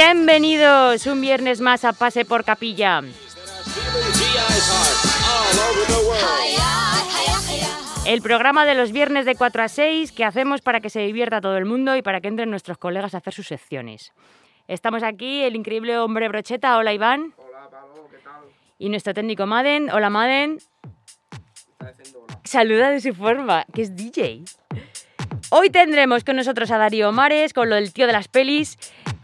Bienvenidos un viernes más a Pase por Capilla. El programa de los viernes de 4 a 6 que hacemos para que se divierta todo el mundo y para que entren nuestros colegas a hacer sus secciones. Estamos aquí, el increíble hombre brocheta. Hola Iván. Hola Pablo, ¿qué tal? Y nuestro técnico Maden. Hola Maden. Saluda de su forma, que es DJ. Hoy tendremos con nosotros a Darío Mares con lo del tío de las pelis,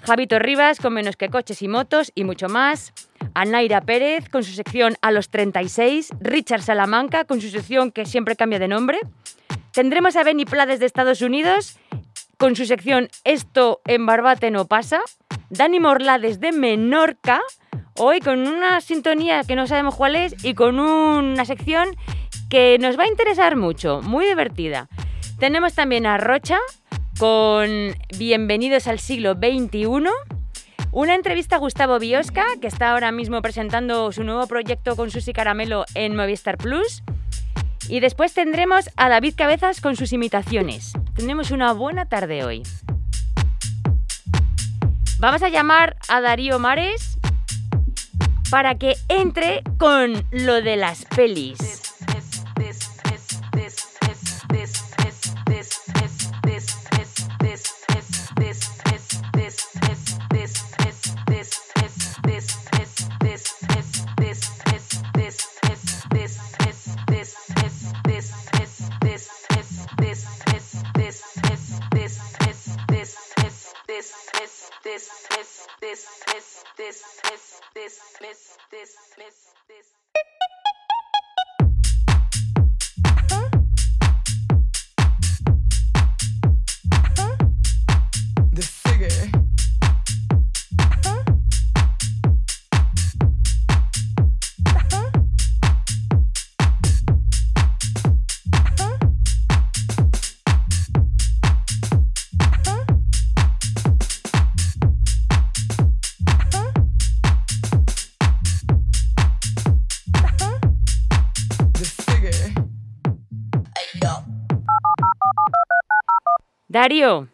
Javito Rivas con menos que coches y motos y mucho más, a Naira Pérez con su sección A los 36, Richard Salamanca con su sección que siempre cambia de nombre. Tendremos a Benny Plades de Estados Unidos con su sección Esto en Barbate no pasa, Dani Morlades de Menorca, hoy con una sintonía que no sabemos cuál es y con una sección que nos va a interesar mucho, muy divertida. Tenemos también a Rocha con Bienvenidos al siglo XXI. Una entrevista a Gustavo Biosca, que está ahora mismo presentando su nuevo proyecto con Susi Caramelo en Movistar Plus. Y después tendremos a David Cabezas con sus imitaciones. Tendremos una buena tarde hoy. Vamos a llamar a Darío Mares para que entre con lo de las pelis. Darío.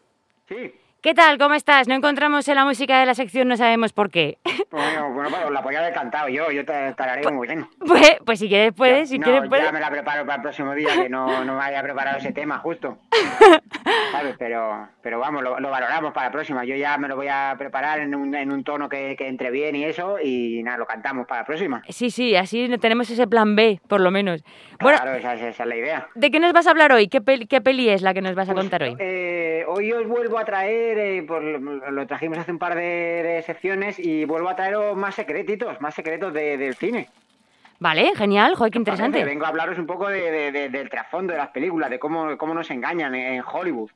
Sí. ¿Qué tal? ¿Cómo estás? No encontramos en la música de la sección, no sabemos por qué. Bueno, bueno, pues la podía haber cantado yo, yo te tararé muy bien. Pues, pues si quieres puedes, si no, quieres puedes. ya me la preparo para el próximo día, que no, no me haya preparado ese tema justo. ¿Sabes? Pero, pero vamos, lo, lo valoramos para la próxima. Yo ya me lo voy a preparar en un, en un tono que, que entre bien y eso, y nada, lo cantamos para la próxima. Sí, sí, así tenemos ese plan B, por lo menos. Bueno, Claro, esa, esa- esa es la idea. ¿de qué nos vas a hablar hoy? ¿Qué peli, qué peli es la que nos vas a Pues, contar hoy? eh, hoy os vuelvo a traer, eh, lo trajimos hace un par de, de secciones y vuelvo a traeros más secretitos, más secretos de- del cine. Vale, genial, joder, qué Parece, interesante. Vengo a hablaros un poco de- de- de- del trasfondo de las películas, de cómo, cómo nos engañan en, Hollywood.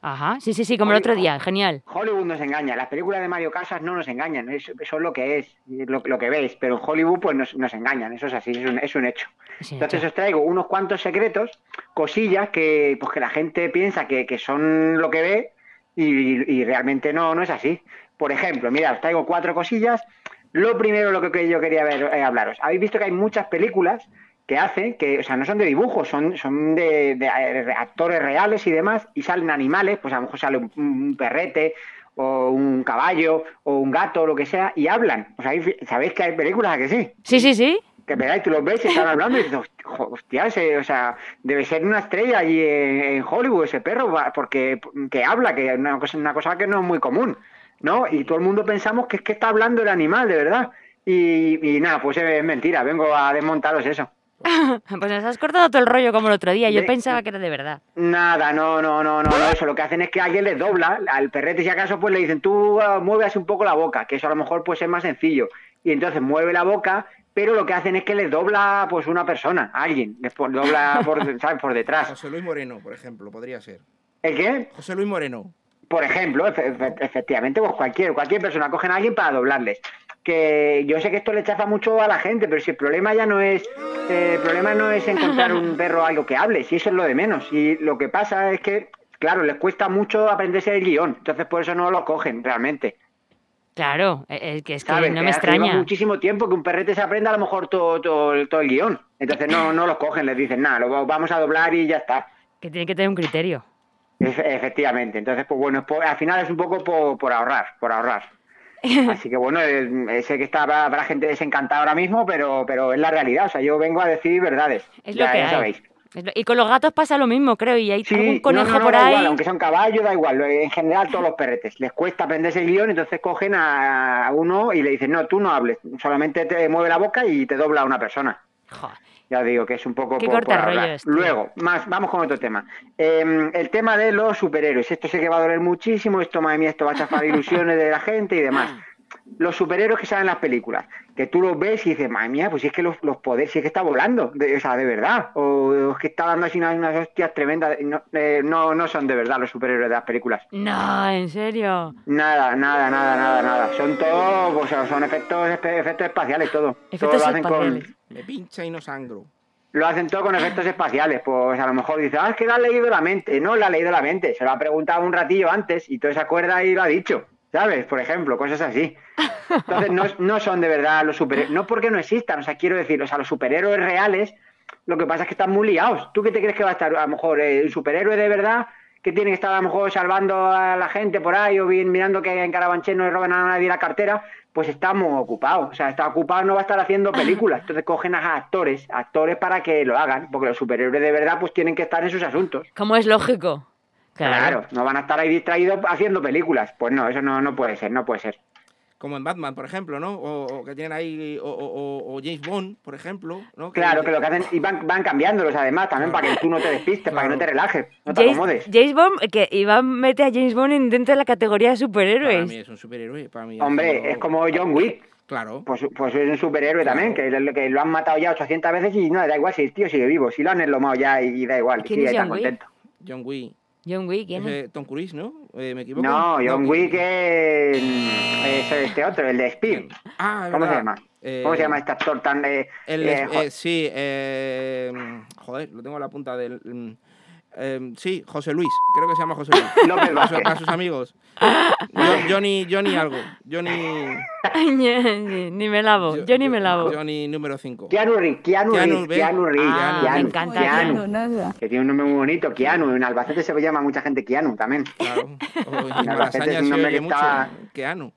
Ajá, sí, sí, sí, como el otro día, genial. Hollywood nos engaña, las películas de Mario Casas no nos engañan, es- eso es lo que es, lo, lo que veis, pero en Hollywood pues nos, nos engañan, eso es así, es un, es un hecho. Sí, Entonces os traigo unos cuantos secretos, cosillas que, pues, que la gente piensa que, que son lo que ve y, realmente no, no es así. Por ejemplo, mira, os traigo cuatro cosillas. Lo primero, lo que yo quería ver, eh, hablaros. Habéis visto que hay muchas películas que hacen, que, o sea, no son de dibujos, son, son de, de, actores reales y demás, y salen animales, pues a lo mejor sale un, perrete, o un caballo, o un gato, lo que sea, y hablan. O sea, ¿sabéis que hay películas a que sí? Sí, sí, sí. Que pegáis, tú los ves y están hablando y dices, "Host- hostia, ese, o sea, debe ser una estrella allí en, Hollywood ese perro, porque que habla, que es una cosa, una cosa que no es muy común, ¿no? Y todo el mundo pensamos que es que está hablando el animal, de verdad. Y, y nada, pues es mentira, vengo a desmontaros eso. Pues nos has cortado todo el rollo como el otro día. Yo De- pensaba que era de verdad. Nada, no, no, no, no, eso lo que hacen es que alguien les dobla, al perrete si acaso pues le dicen, tú ah, mueve así un poco la boca, que eso a lo mejor pues es más sencillo. Y entonces mueve la boca, pero lo que hacen es que les dobla pues una persona, alguien, les dobla por, ¿sabes? por detrás. José Luis Moreno, por ejemplo, podría ser. ¿El qué? José Luis Moreno. Por ejemplo, efe- efe- efectivamente, pues cualquier, cualquier persona cogen a alguien para doblarles. Que yo sé que esto le chafa mucho a la gente, pero si el problema ya no es, eh, el problema no es encontrar un perro algo que hable, si eso es lo de menos. Y lo que pasa es que, claro, les cuesta mucho aprenderse el guion, entonces por eso no lo cogen realmente. Claro, eh, es que, es que ¿sabes? no me lleva extraña. muchísimo tiempo que un perrete se aprenda a lo mejor todo, todo, el- todo el guion. Entonces no, no lo cogen, les dicen, nada, lo va- vamos a doblar y ya está. Que tiene que tener un criterio. Efe- Efectivamente. Entonces, pues bueno, es por- al final es un poco por, por ahorrar, por ahorrar. Así que bueno, sé que está para gente desencantada ahora mismo, pero, pero es la realidad. O sea, yo vengo a decir verdades. Es ya, lo que ya hay. sabéis. Y con los gatos pasa lo mismo, creo, y hay Sí, algún conejo no, no, por ahí. igual, aunque son caballos, da igual. En general, todos los perretes. Les cuesta aprenderse el guion, entonces cogen a uno y le dicen, no, tú no hables, solamente te mueve la boca y te dobla a una persona. Joder. Ya digo que es un poco Qué por, por hablar. tío. Luego, más, vamos con otro tema. Eh, el tema de los superhéroes. Esto sé que va a doler muchísimo, esto, madre mía, esto va a chafar ilusiones de la gente y demás. Los superhéroes que salen en las películas, que tú los ves y dices, madre mía, pues si es que los, los poderes, si es que está volando, de, o sea, de verdad, o, o es que está dando así unas, unas hostias tremendas, no, eh, no, no son de verdad los superhéroes de las películas. No, en serio. Nada, nada, nada, nada, nada. Son todos, o sea, son efectos, efectos espaciales, todo. Efectos Todo lo hacen con- espaciales. Me pincha y no sangro. lo hacen todo con efectos espaciales. Pues a lo mejor dice, ah, es que le ha leído la mente. No le ha leído la mente, se lo ha preguntado un ratillo antes y todo se acuerda y lo ha dicho. ¿Sabes? Por ejemplo, cosas así. Entonces no, no son de verdad los superhéroes. No porque no existan, o sea, quiero decir, o sea, los superhéroes reales, lo que pasa es que están muy liados. ¿Tú qué te crees que va a estar? A lo mejor eh, el superhéroe de verdad que tiene que estar a lo mejor salvando a la gente por ahí o bien mirando que en Carabanchel no le roben a nadie la cartera, pues está muy ocupado. O sea, está ocupado, no va a estar haciendo películas. Entonces cogen a actores, actores para que lo hagan, porque los superhéroes de verdad pues tienen que estar en sus asuntos. Como es lógico. Claro, no van a estar ahí distraídos haciendo películas. Pues no, eso no, no puede ser, no puede ser. Como en Batman, por ejemplo, ¿no? O, o que tienen ahí, o, o- o- o James Bond, por ejemplo, ¿no? Claro, que lo que hacen, y van, van cambiándolos además también para que tú no te despistes, para que no te relajes, no te James, acomodes. James Bond, que Iván mete a James Bond en- dentro de la categoría de Para mí superhéroes. es un superhéroe, para mí Hombre, es como John Wick. Claro. Pues, pues es un superhéroe Claro. también, que, lo- que lo han matado ya 800 veces y no, da igual si el tío sigue vivo, si lo han enlomado ya y, da igual, ¿Quién sigue tan Wick? contento. John Wick. John Wick, ¿quién es? Tom Cruise, ¿no? Eh, ¿Me equivoco? No, John Wick es, es este otro, el de Speed. Ah, ¿Cómo se llama? Eh, ¿Cómo se llama este actor tan de... El, eh, eh, sí, eh, joder, lo tengo a la punta del... eh, sí, José Luis, creo que se llama José Luis. López Para, su- para sus amigos. Jo- Johnny, Johnny algo. Johnny... ni, ni me lavo, yo ni me lavo. Johnny número 5. Keanu Reeves, Keanu Reeves, ¿ves? Keanu Reeves, Ah, Keanu, me encanta Keanu, Keanu. que tiene un nombre muy bonito, Keanu, en Albacete se llama mucha gente Keanu también. Claro. O en Albacete es un se nombre que mucho. está- Keanu.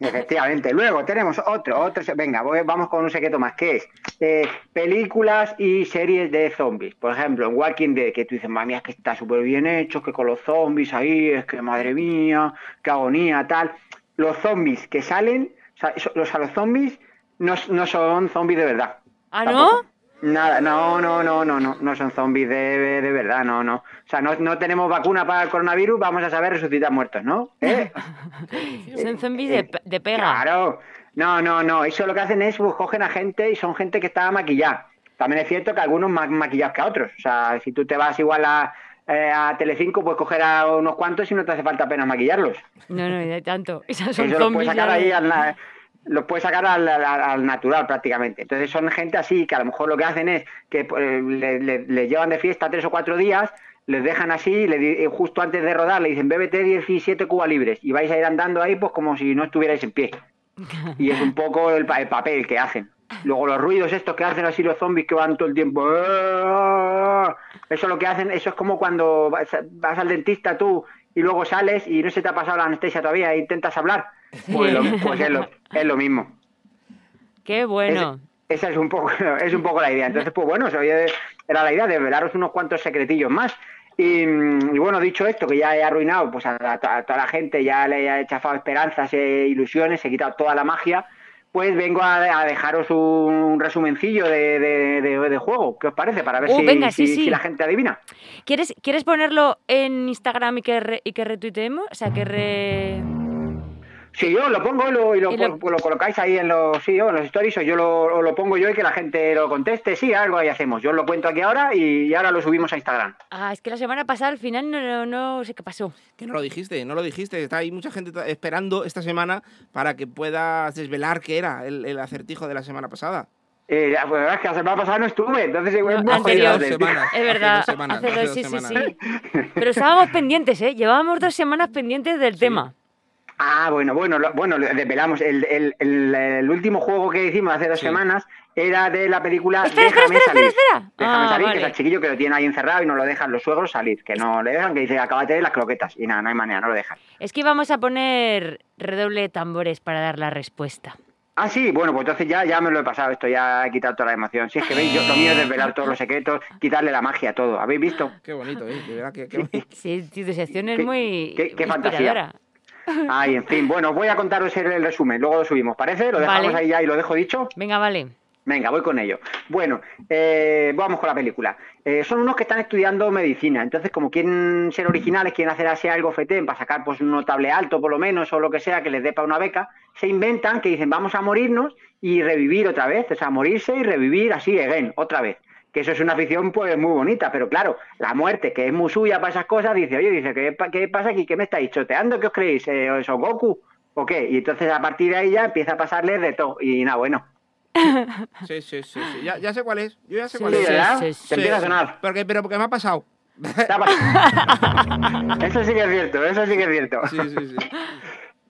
Efectivamente. Luego tenemos otro, otro. Venga, voy- vamos con un secreto más, que es eh, películas y series de zombies. Por ejemplo, en Walking Dead, que tú dices, mami, es que está súper bien hecho, que con los zombies ahí, es que madre mía, qué agonía, tal. Los zombies que salen, o sea, o sea, los zombies no, no son zombies de verdad. ¿Ah, Tampoco. no? Nada, no, no, no, no, no, no son zombies de, de verdad, no, no. O sea, no, no tenemos vacuna para el coronavirus, vamos a saber resucitar muertos, ¿no? ¿Eh? Son zombies de, pe- de pega. Claro. No, no, no. Eso lo que hacen es pues, cogen a gente y son gente que está maquillada. También es cierto que algunos más maquillados que a otros. O sea, si tú te vas igual a, eh, a Telecinco, puedes coger a unos cuantos y no te hace falta apenas maquillarlos. No, no, de tanto. Esas son Eso lo zombies. puedes sacar ya ahí de- al, na- lo puedes sacar al, al- al natural prácticamente. Entonces son gente así que a lo mejor lo que hacen es que pues, le, le- le llevan de fiesta tres o cuatro días, les dejan así, le, eh, justo antes de rodar le dicen bébete 17 cubas libres y vais a ir andando ahí pues como si no estuvierais en pie. Y es un poco el, el papel que hacen. Luego los ruidos estos que hacen así los zombies que van todo el tiempo. Eso lo que hacen, eso es como cuando vas, vas al dentista tú y luego sales y no se te ha pasado la anestesia todavía e intentas hablar. Pues, lo- pues es, lo, es lo mismo. Qué bueno. Es- esa es un poco es un poco la idea. Entonces, pues bueno, era la idea de revelaros unos cuantos secretillos más. Y, mm, y bueno, dicho esto, que ya he arruinado pues a, a- a toda la gente, ya le he chafado esperanzas e ilusiones, he quitado toda la magia, pues vengo a, a dejaros un resumencillo de, de- de- de juego. ¿Qué os parece? Para ver Uh, si, venga, sí, si- sí. si la gente adivina. ¿Quieres, ¿Quieres ponerlo en Instagram y que, re- y que retuiteemos? O sea, que re... Si yo lo pongo y lo, y lo, Y lo- pues lo colocáis ahí en los, sí, o en los stories, o yo lo, pongo yo y que la gente lo conteste, sí, algo ahí hacemos. Yo os lo cuento aquí ahora y, y ahora lo subimos a Instagram. Ah, es que la semana pasada al final no, no, no sé qué pasó. Que no lo dijiste, no lo dijiste. Está ahí mucha gente esperando esta semana para que puedas desvelar qué era el, el acertijo de la semana pasada. Eh, la verdad es que la semana pasada no estuve, entonces No, anterior. jodido. Dos semanas. Es hace verdad. dos semanas, hace hace dos- sí, sí, semanas. sí. Pero estábamos pendientes, ¿eh? Llevábamos dos semanas pendientes del tema. Ah, bueno, bueno, lo- bueno, lo desvelamos. El, el, el, el último juego que hicimos hace dos Sí. semanas era de la película Espera, espera, Déjame espera, salir. espera, espera. Déjame Ah, salir, que es el chiquillo que lo tiene ahí encerrado y no lo dejan los suegros salir. Que no le dejan, que dice, acábate de las croquetas. Y nada, no hay manera, no lo dejan. Es que vamos a poner redoble de tambores para dar la respuesta. Ah, sí, bueno, pues entonces ya, ya me lo he pasado, esto ya he quitado toda la emoción. Si es que veis, yo, lo mío es desvelar todos los secretos, quitarle la magia a todo. ¿Habéis visto? Qué bonito, ¿eh? De verdad que... que- Sí, tu sección es Qué- muy qué- qué inspiradora. Ay, en fin, bueno, voy a contaros el, resumen, luego lo subimos, ¿parece? Lo dejamos Vale. ahí ya y lo dejo dicho. Venga, vale. Venga, voy con ello. Bueno, eh, vamos con la película. Eh, son unos que están estudiando medicina, entonces como quieren ser originales, quieren hacer así algo fetén para sacar pues un notable alto por lo menos o lo que sea que les dé para una beca, se inventan que dicen vamos a morirnos y revivir otra vez, o sea, morirse y revivir así, again, otra vez. Que eso es una afición pues muy bonita, pero claro, la muerte, que es muy suya para esas cosas, dice, oye, dice, ¿qué, qué pasa aquí? ¿Qué me estáis choteando? ¿Qué os creéis? Eh, ¿Son Goku? ¿O qué? Y entonces a partir de ahí ya empieza a pasarles de todo. Y nada, bueno. Sí, sí, sí, sí. Ya, ya sé cuál es. Yo ya sé Sí, cuál Sí, es. ¿verdad? sí, Se sí. empieza a sonar. Porque, pero porque me ha pasado. Eso sí que es cierto, eso sí que es cierto. Sí, sí, sí.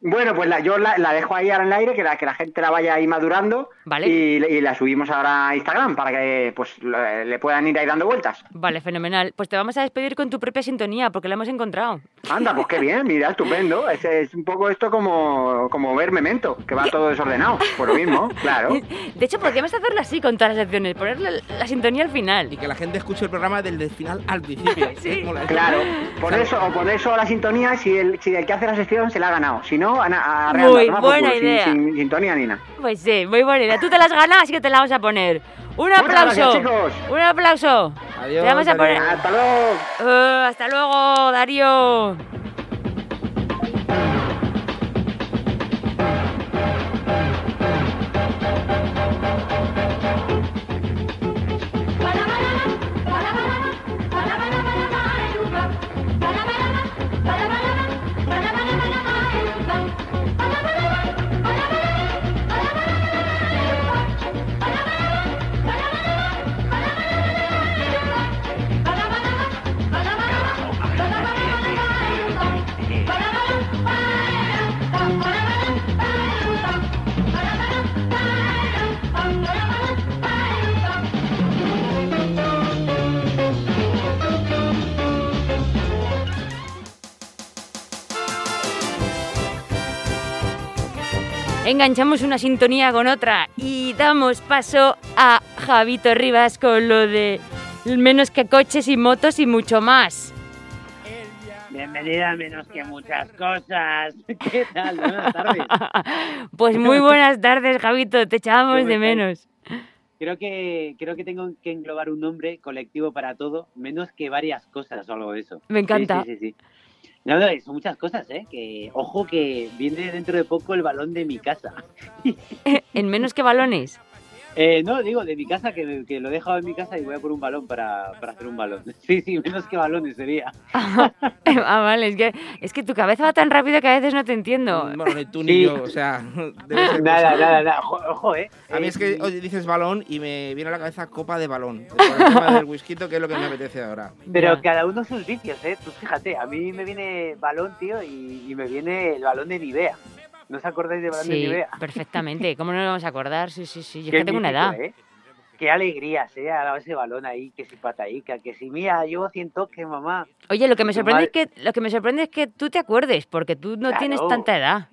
Bueno, pues la, yo la, la dejo ahí ahora en el aire, que la, que la gente la vaya ahí madurando. Vale. Y, y la subimos ahora a Instagram para que pues le, puedan ir ahí dando vueltas. Vale, fenomenal. Pues te vamos a despedir con tu propia sintonía, porque la hemos encontrado. Anda, pues qué bien, mira, estupendo. Es, es un poco esto como, como ver Memento, que va todo desordenado. Por lo mismo, claro. De hecho, podríamos hacerlo así con todas las secciones, ponerle la sintonía al final. Y que la gente escuche el programa del, del final al principio. Sí. Mola. Claro, por eso, o por eso la sintonía, si el, si el que hace la sección se la ha ganado. Si no, a, a, a Muy buena culo, sin- idea. Sin, sintonía ni nada. Pues sí, muy buena idea. Tú te las ganas, así que te la vamos a poner. Un aplauso. gracias, chicos. Un aplauso. Adiós, Te vamos a poner. Hasta luego. Eh, hasta luego, Darío. Enganchamos una sintonía con otra y damos paso a Javito Rivas con lo de menos que coches y motos y mucho más. Bienvenida a menos que muchas cosas. ¿Qué tal? Buenas tardes. Pues muy buenas tardes, Javito, te echábamos ¿Cómo de menos. Creo que, creo que tengo que englobar un nombre colectivo para todo, menos que varias cosas o algo de eso. Me encanta. Sí, sí, sí. sí. No, no, son muchas cosas, ¿eh? Que, ojo que viene dentro de poco el balón de mi casa. En menos que balones. Eh, no, digo, de mi casa, que, que lo he dejado en mi casa y voy a por un balón para, para hacer un balón. Sí, sí, menos que balones sería. ah, vale, es que, es que tu cabeza va tan rápido que a veces no te entiendo. Bueno, ni tú Sí. ni yo, o sea, debe ser Nada, cosa. nada, nada. Ojo, ¿eh? A mí Eh, es que oye, dices balón y me viene a la cabeza copa de balón. Por el tema del whisky, que es lo que me apetece ahora. Pero Ya. cada uno sus vicios, ¿eh? Tú fíjate, a mí me viene balón, tío, y, y me viene el balón de Nivea. ¿No os acordáis de Sí, Nivea? perfectamente. ¿Cómo no nos vamos a acordar? Sí, sí, sí. Yo es que tengo una edad. ¿eh? Qué alegría, dado ese balón ahí, que si pataica, que si mía, llevo 100 toques, mamá. Oye, lo que me sorprende es que lo que me sorprende es que tú te acuerdes, porque tú no tienes tanta edad.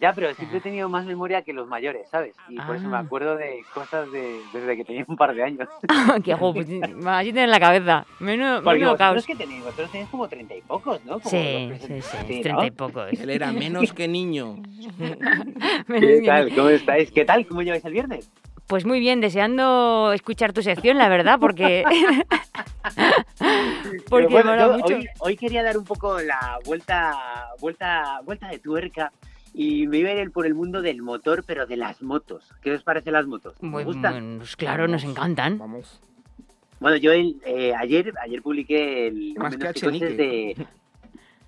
Ya, pero siempre he tenido más memoria que los mayores, ¿sabes? Y por eso me Ah. acuerdo de cosas de, desde que tenía un par de años. Qué guapo, pues, así tienes la cabeza. Menudo, Porque menudo caos. que tenéis, vosotros tenéis como treinta y pocos, ¿no? Como Sí, los sí, treinta y pocos. Él era menos que niño. ¿Qué tal? ¿Cómo estáis? ¿Qué tal? ¿Cómo lleváis el viernes? Pues muy bien, deseando escuchar tu sección, la verdad, porque. porque bueno, yo mucho. Hoy, hoy quería dar un poco la vuelta, vuelta, vuelta de tuerca y me iba a ir por el mundo del motor, pero de las motos. ¿Qué os parece las motos? ¿Os Muy- gustan? pues claro, nos encantan. Vamos. Bueno, yo el, eh, ayer, ayer publiqué el Más que de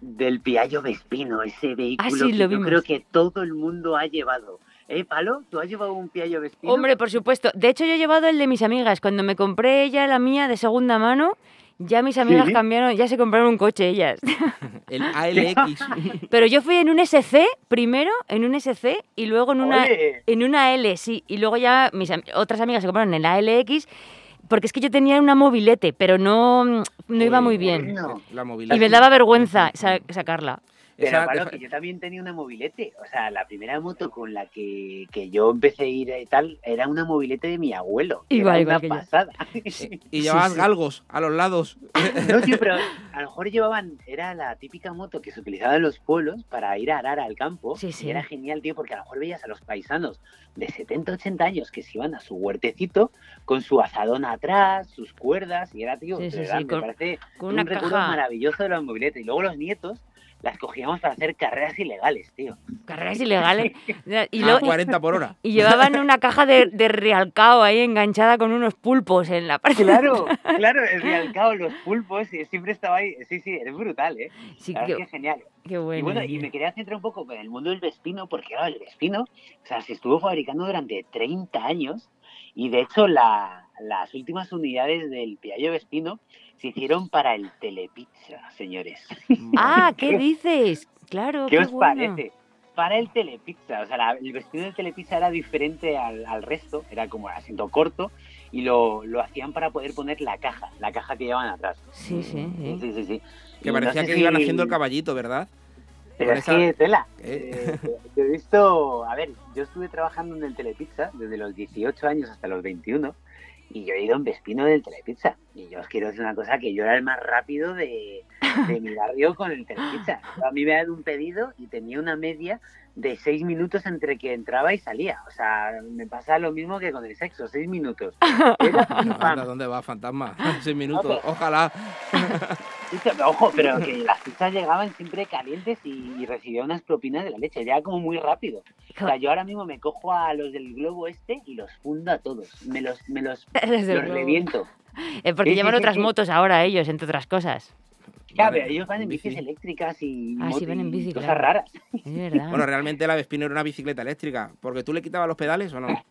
del Piaggio Vespino, ese vehículo Ah, sí, que lo yo vimos. creo que todo el mundo ha llevado. ¿Eh, Palo? ¿Tú has llevado un Piaggio Vespino? Hombre, por supuesto. De hecho, yo he llevado el de mis amigas. Cuando me compré ya la mía de segunda mano, Ya mis amigas Sí. cambiaron, ya se compraron un coche ellas. El ALX. Pero yo fui en un SC primero, en un SC y luego en una, en una L, sí. Y luego ya mis am- otras amigas se compraron en la LX porque es que yo tenía una mobilete, pero no, no iba Uy, muy bien. La. Y me daba vergüenza sa- sacarla. Pero Esa- Pablo, que yo también tenía una mobilete. O sea, la primera moto con la que, que yo empecé a ir y tal era una mobilete de mi abuelo. era igual una pasada. Y llevabas sí. galgos a los lados. No, tío, pero a lo mejor llevaban, era la típica moto que se utilizaba en los pueblos para ir a arar al campo. Sí, sí. Y era genial, tío, porque a lo mejor veías a los paisanos de 70, 80 años que se iban a su huertecito con su asadón atrás, sus cuerdas, y era, tío, Sí, verdad, sí, me con- parece con un una recuerdo caja- maravilloso de la mobilete. Y luego los nietos las cogíamos para hacer carreras ilegales, tío. Carreras ilegales. Y, a luego- 40 por hora. y llevaban una caja de, de realcao ahí enganchada con unos pulpos en la parte. Claro, claro, el realcao, los pulpos, y siempre estaba ahí. Sí, sí, es brutal, ¿eh? Sí, qué, que genial. qué bueno. y bueno, y me quería centrar un poco con el mundo del Vespino, porque claro, el Vespino, o sea, se estuvo fabricando durante 30 años y de hecho la- las últimas unidades del Piaggio Vespino se hicieron para el Telepizza, señores. Ah, ¿qué dices? Claro, ¿Qué qué os bueno. parece? Para el Telepizza, o sea, la- el Vespino del Telepizza era diferente al, al resto, era como asiento corto y lo, lo hacían para poder poner la caja, la caja que llevan atrás. Sí, sí, sí. Sí, sí, sí. Que Y no parecía sé que si- iban haciendo el caballito, ¿verdad? Pero es que, tela, ¿Eh? eh, yo he visto, a ver, yo estuve trabajando en el Telepizza desde los 18 años hasta los 21 y yo he ido en Vespino del Telepizza. Y yo os quiero decir una cosa, que yo era el más rápido de, de mi barrio con el Telepizza. A mí me dado un pedido y tenía una media de 6 minutos entre que entraba y salía. O sea, me pasa lo mismo que con el sexo, 6 minutos. Anda, ¿Dónde va, fantasma? Seis minutos. pero- Ojalá. Ojo, pero que las pizzas llegaban siempre calientes y, y recibía unas propinas de la leche, ya como muy rápido. O sea, yo ahora mismo me cojo a los del globo este y los fundo a todos. Me los, me los, Los reviento. Eh, porque sí, llevan sí, otras sí. motos ahora ellos, entre otras cosas. Ya, Vale, pero ellos van en bici. bicis eléctricas y, Ah, sí, moto van en y bici, cosas claro. raras. Es verdad. Bueno, realmente la Vespino era una bicicleta eléctrica. Porque tú le quitabas los pedales o no.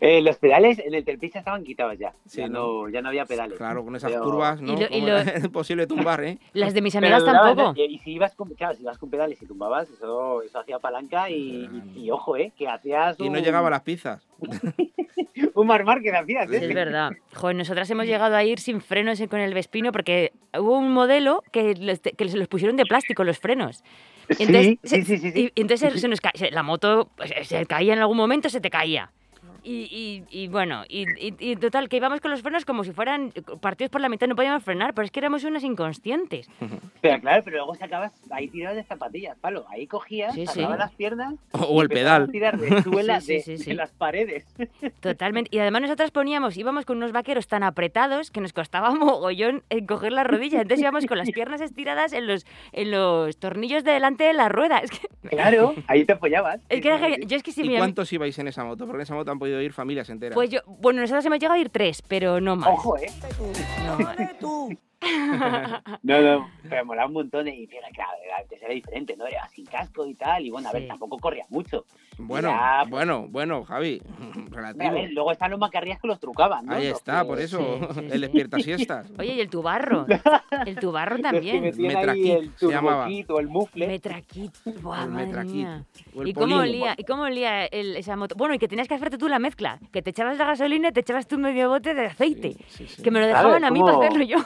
Eh, los pedales en el Telepizza estaban quitados ya. Sí, ya, ¿no? no, ya no había pedales. Claro, con esas Pero- curvas, ¿no? Y lo- y Como lo- era imposible tumbar, ¿eh? Las de mis Pero amigas duraban, tampoco. Y si ibas con, claro, si ibas con pedales y tumbabas, eso, eso hacía palanca y, y- y ojo, ¿eh? Que hacías Y no llegaba a las pizzas. un marmar que hacías, ¿eh? es verdad. Joder, nosotras hemos llegado a ir sin frenos con el Vespino porque hubo un modelo que, les- que se los pusieron de plástico los frenos. Entonces, sí, se- sí, sí, sí. Y, entonces se nos se- la moto pues, se caía en algún momento, se te caía. Y, y- y bueno, y, y- y total, que íbamos con los frenos como si fueran partidos por la mitad, no podíamos frenar, pero es que éramos unas inconscientes. Pero claro, pero luego sacabas ahí tirado de zapatillas, palo. Ahí cogías, Sí, sí. las piernas O, o el pedal. a tirar de suela Sí, sí, de, sí, de las paredes. Totalmente. Y además nosotras poníamos, íbamos con unos vaqueros tan apretados que nos costaba mogollón en coger la rodilla. Entonces íbamos con las piernas estiradas en los, en los tornillos de delante de la rueda. Es que, Claro, ahí te apoyabas. es que era. Yo es que si ¿Y mi cuántos ibais en esa moto? Porque en esa moto han podido ir familias enteras. Pues yo, bueno, nosotros hemos llegado a ir tres, pero no más. Ojo, ¿eh? No. No, no, pero molaba un montón y fíjate, claro, antes era diferente, ¿no? Era sin casco y tal, y bueno, a ver, tampoco corría mucho. Bueno, Ya, pues- bueno, bueno, Javi. A Relativo. ver, luego están los macarrías que los trucaban, ¿no? Ahí Los está, que- por eso. Sí, sí, el sí. despierta siestas. Oye, y el tubarro. El tubarro Los que también. metían ahí Metraquit, el se llamaba. el mufle. Metraquit. Buah, El madre Metraquit. ¿Y cómo olía, ¿Y cómo olía el- esa moto? Bueno, y que tenías que hacerte tú la mezcla. Que te echabas la gasolina y te echabas tú medio bote de aceite. Sí, sí. Que me lo dejaban a mí como- para hacerlo yo.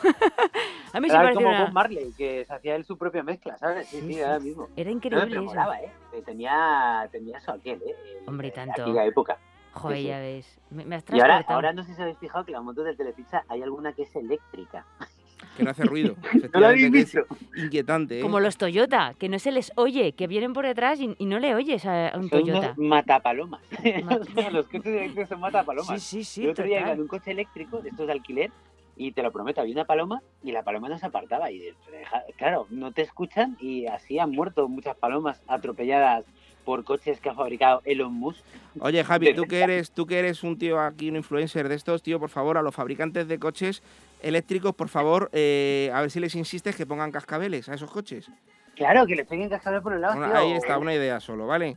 a mí se Era parecía como una... Bob Marley, que se hacía él su propia mezcla, ¿sabes? Sí, Sí, sí, sí, era sí. mismo. Era No, increíble eso. molaba, ¿eh? Que Tenía, tenía eso aquel, ¿eh? Hombre, tanto. Aquella época. Joder, Sí, sí. ya ves. Me, me has Y ahora, transportado. ahora no sé si habéis fijado que las motos del Telepizza hay alguna que es eléctrica. Que no hace ruido. ¿No lo habéis visto? es Inquietante, ¿eh? Como los Toyota, que no se les oye, que vienen por detrás y, y no le oyes a, un Son Toyota. matapalomas. Los coches eléctricos son matapalomas. Sí, sí, sí, Yo otro día iba en un coche eléctrico de estos de alquiler y te lo prometo, había una paloma y la paloma no se apartaba. Y claro, no te escuchan y así han muerto muchas palomas atropelladas por coches que ha fabricado Elon Musk. Oye, Javi, tú que eres, tú que eres un tío aquí, un influencer de estos, tío, por favor, a los fabricantes de coches eléctricos, por favor, eh, a ver si les insistes que pongan cascabeles a esos coches. Claro, que le peguen cascabel por el lado. Una- tío. ahí está, una idea solo, ¿vale?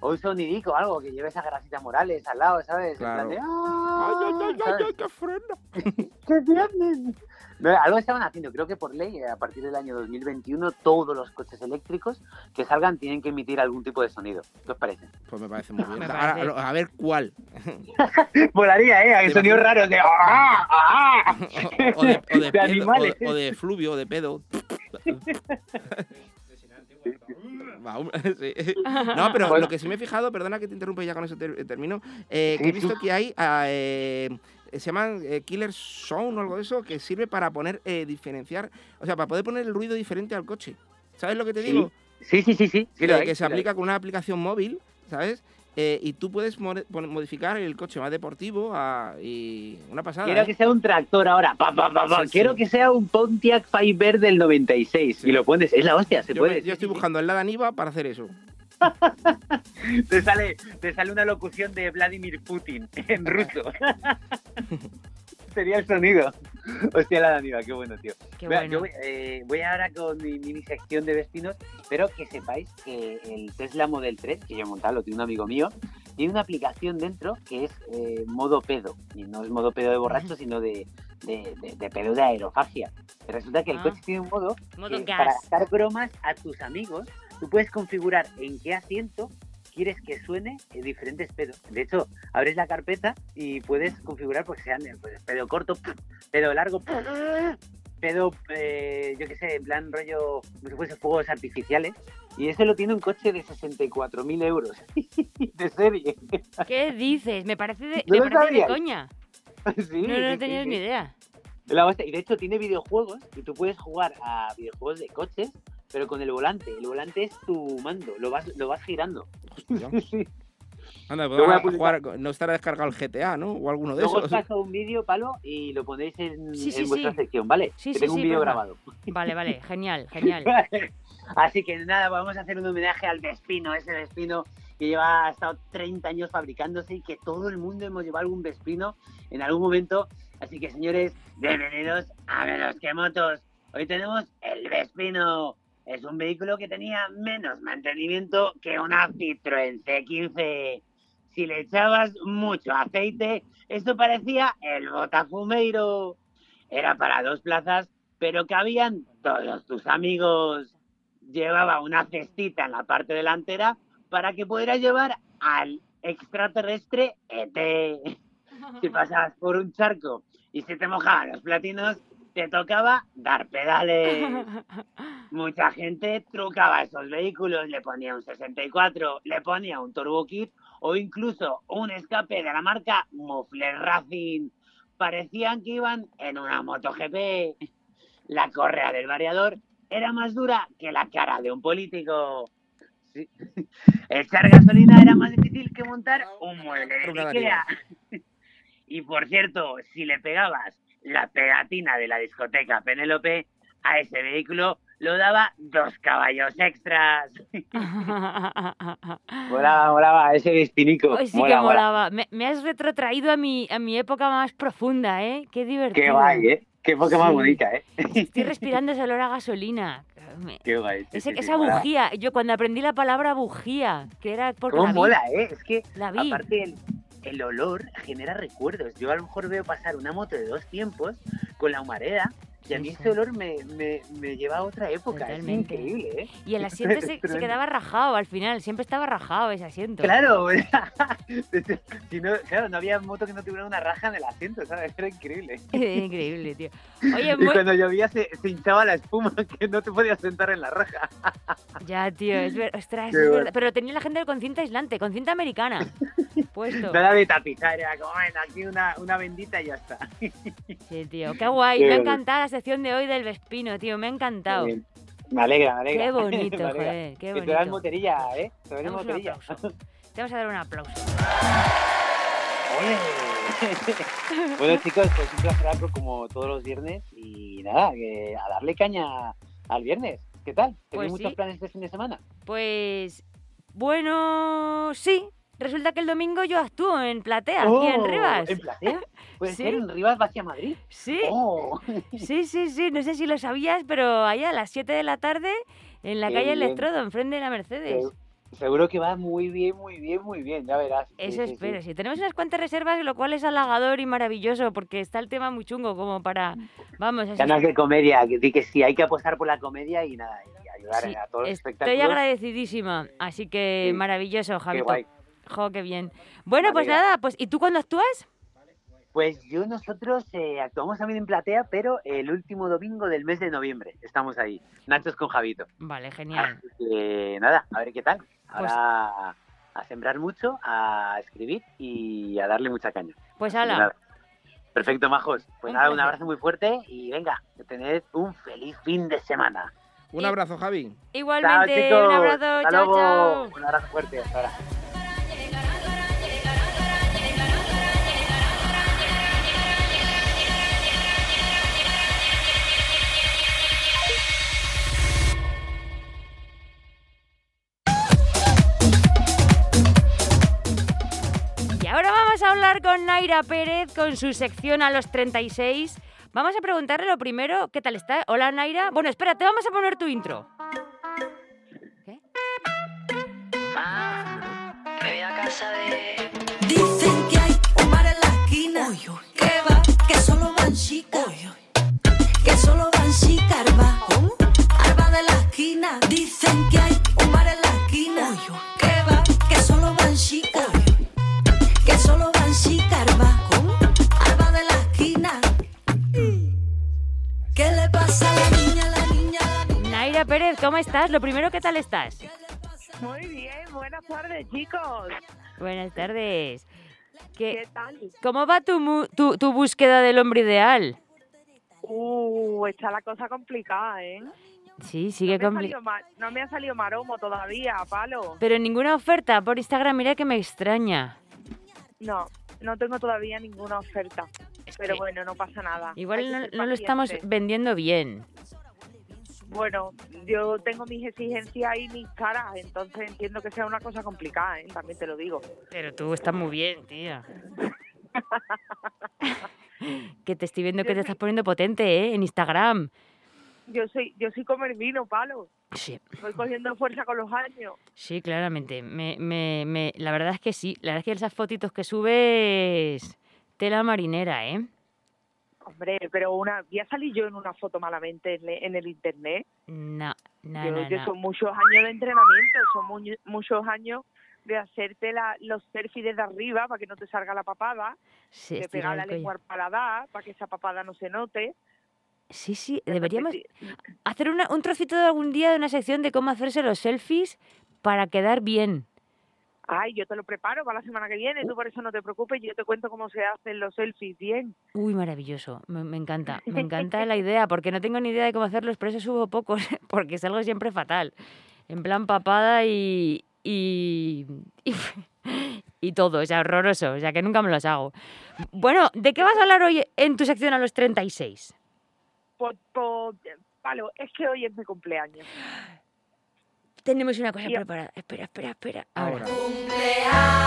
O un sonidico, algo que lleve esa grasita Morales al lado, ¿sabes? En Claro. plan de, ¡Ay, "Ah", ay, ay, ay, ay, qué freno! ¡Qué bien! No, algo estaban haciendo, creo que por ley, a partir del año 2021, todos los coches eléctricos que salgan tienen que emitir algún tipo de sonido. ¿Qué os parece? Pues me parece muy bien. Ahora, a ver cuál. Volaría, ¿eh? Hay ¿Te sonidos raros de... "Ah, ah". O, o de, o de De pedo, animales. o, o de fluvio, o de pedo. Va, un- sí. No, pero Bueno. lo que sí me he fijado, perdona que te interrumpa y ya con eso ter- termino, eh, que he visto sí. que hay, ah, eh, se llaman eh, Killer Sound o algo de eso, que sirve para poner, eh, diferenciar, o sea, para poder poner el ruido diferente al coche. ¿Sabes lo que te Sí, digo? Sí, sí, sí, sí. sí que, lo hay, que sí se hay. aplica con una aplicación móvil, ¿sabes? Eh, y tú puedes modificar el coche más deportivo a- y una pasada. Quiero ¿eh? que sea un tractor ahora. Pa, pa, pa, pa. Sí, Quiero sí. que sea un Pontiac Firebird del 96. Sí. Y lo pones. Es la hostia, se Yo, puede. yo estoy buscando el Lada Niva para hacer eso. Te sale, te sale una locución de Vladimir Putin en ruso. Sería el sonido. Hostia, la Daniva, qué bueno, tío. Qué bueno. Yo voy, eh, voy ahora con mi mini sección de vecinos, pero que sepáis que el Tesla Model 3, que yo he montado, lo tiene un amigo mío, tiene una aplicación dentro que es eh, modo pedo. Y no es modo pedo de borracho, sino de, de, de- de pedo de aerofagia. Resulta que el Ah. coche tiene un modo Modo que para gas. dar bromas a tus amigos, tú puedes configurar en qué asiento quieres que suene eh, diferentes pedos. De hecho, abres la carpeta y puedes configurar porque sean eh, pues, pedo corto, pedo largo, pedo, eh, yo qué sé, en plan rollo, como si fuese fuegos artificiales. Y eso lo tiene un coche de 64.000 euros de serie. ¿Qué dices? Me parece de, ¿No me parece de coña. Sí, No, no sí, tenías sí, ni idea. La. Y de hecho tiene videojuegos y tú puedes jugar a videojuegos de coches, pero con el volante. El volante es tu mando, lo vas, lo vas girando. Hostia. Sí. Anda, Lo voy a jugar- no estará descargado el GTA, ¿no? O alguno de Luego os esos. paso un vídeo, Palo, y lo ponéis en, Sí, sí, en vuestra sí. sección, ¿vale? Sí, que sí, tengo sí, un vídeo grabado. Vale, vale, genial, genial. Así que nada, vamos a hacer un homenaje al Vespino, ese Vespino que lleva ha estado 30 años fabricándose y que todo el mundo hemos llevado algún Vespino en algún momento. Así que señores, bienvenidos a Menos que Motos. Hoy tenemos el Vespino. Es un vehículo que tenía menos mantenimiento que una Citroën C15. Si le echabas mucho aceite, esto parecía el Botafumeiro. Era para dos plazas, pero cabían todos tus amigos. Llevaba una cestita en la parte delantera para que pudieras llevar al extraterrestre ET. Si pasabas por un charco y se te mojaban los platinos, te tocaba dar pedales. Mucha gente trucaba esos vehículos, le ponía un 64, le ponía un turbo kit o incluso un escape de la marca Muffler Racing. Parecían que iban en una MotoGP. La correa del variador era más dura que la cara de un político. Sí. Echar gasolina era más difícil que montar un mueble de Ikea. Y por cierto, si le pegabas la pegatina de la discoteca Penélope a ese vehículo, lo daba dos caballos extras. Molaba, molaba ese despinico. Hoy sí que molaba. Me, me has retrotraído a mi, a mi época más profunda, ¿eh? Qué divertido. Qué guay, ¿eh? Qué época más bonita, ¿eh? Estoy respirando ese olor a gasolina. Qué guay. sí, ese- sí, esa bujía, yo cuando aprendí la palabra bujía, que era porque ¿Cómo la vi, mola, eh? Es que, la vi. aparte, el, el olor genera recuerdos. Yo a lo mejor veo pasar una moto de dos tiempos con la humareda y a mí ese olor me, me, me lleva a otra época. Totalmente. Es increíble, ¿eh? Y el asiento se, se quedaba rajado al final, siempre estaba rajado ese asiento. Claro, si no, claro, no había moto que no tuviera una raja en el asiento, ¿sabes? Era increíble. Increíble, tío. Oye, Y muy- cuando llovía se, se hinchaba la espuma que no te podías sentar en la raja. ya, tío, es, ver- ostras, es verdad. Pero tenía la gente con cinta aislante, con cinta americana. Puesto. Nada de tapizar, era como, bueno, aquí una, una bendita y ya está. Sí, tío, qué guay. Qué Me ha bueno. encantado la sección de hoy del Vespino, tío, me ha encantado. Bien. Me alegra, me alegra. Qué bonito, alegra. joder, qué Que bonito. moterilla, ¿eh? Damos un moterilla. aplauso. Te vamos a dar un aplauso. Bueno, chicos, pues un placer hablar como todos los viernes y nada, que a darle caña al viernes. ¿Qué tal? ¿Tenéis Pues muchos sí. planes este fin de semana? Pues, bueno, sí. Resulta que el domingo yo actúo en Platea, aquí en Oh, Rivas. ¿En Platea? ¿Puede Sí. ser en Rivas hacia Madrid? Sí, Oh. sí, sí, sí. No sé si lo sabías, pero allá a las 7 de la tarde en la calle bien. Electrodo, enfrente de la Mercedes. Seguro que va muy bien, muy bien, muy bien, ya verás. Sí, Eso sí, sí. espero. Si tenemos unas cuantas reservas, lo cual es halagador y maravilloso, porque está el tema muy chungo como para... Vamos, Ganas de comedia, que, di que sí, hay que apostar por la comedia y nada, y ayudar Sí, a todos los estoy espectáculos. agradecidísima. Así que Sí. maravilloso, guay. Jo, qué bien. Bueno, pues nada, pues ¿y tú cuándo actúas? Pues yo, nosotros eh, actuamos también en Platea, pero el último domingo del mes de noviembre estamos ahí, Nachos con Javito. Vale, genial. Así que nada, a ver qué tal. Ahora a sembrar mucho, a escribir y a darle mucha caña. Pues ala. Perfecto, majos. Pues Un nada, un abrazo muy fuerte y venga, que tened un feliz fin de semana. Un abrazo, Javi. Igualmente, un abrazo, Hasta chao, luego. chao. Un abrazo fuerte. Hasta ahora. Con Naira Pérez con su sección a los 36. Vamos a preguntarle lo primero, ¿qué tal está? Hola Naira. Bueno, espérate, vamos a poner tu intro. ¿Qué? Me voy a casa de. Dicen que hay un bar en la esquina que va, que solo van chicas, que solo van chicas, arba, arba de la esquina. Dicen que hay Pérez, ¿cómo estás? Lo primero, ¿qué tal estás? Muy bien, buenas tardes, chicos. Buenas tardes. ¿Qué, ¿Qué tal? ¿Cómo va tu, tu, tu búsqueda del hombre ideal? Uh, está la cosa complicada, ¿eh? Sí, sigue no, ma- no me ha salido maromo todavía, palo. Pero ninguna oferta por Instagram, mira que me extraña. No, no tengo todavía ninguna oferta. Pero que bueno, no pasa nada. Igual no, lo estamos vendiendo bien. Bueno, yo tengo mis exigencias y mis caras, entonces entiendo que sea una cosa complicada, ¿eh? También te lo digo. Pero tú estás muy bien, tía. que te estoy viendo que te estás poniendo potente, ¿eh? En Instagram. Yo soy, yo soy comer vino, palo. Sí, Voy cogiendo fuerza con los años. sí, claramente. Me, me, me, la verdad es que sí. La verdad es que esas fotitos que subes, tela marinera, ¿eh? Hombre, pero una, ya salí yo en una foto malamente en, en el internet. No, no, yo, no, yo no. son muchos años de entrenamiento, son mu- muchos años de hacerte la, los selfies desde arriba para que no te salga la papada, Sí, de pegar la lengua al paladar para que esa papada no se note. Sí, sí, de deberíamos hacer una- un trocito de algún día de una sección de cómo hacerse los selfies para quedar bien. Ay, yo te lo preparo para la semana que viene, tú por eso no te preocupes, yo te cuento cómo se hacen los selfies bien. Uy, maravilloso. Me, me encanta. Me encanta la idea, porque no tengo ni idea de cómo hacerlos, por eso subo pocos, porque salgo siempre fatal. En plan papada y. y. y, y todo, o sea, horroroso, o sea, que nunca me los hago. Bueno, ¿de qué vas a hablar hoy en tu sección a los 36? Por, por, Palo, es que hoy es mi cumpleaños. Tenemos una cosa Yo- preparada. Espera, espera, espera. Ahora. Ahora.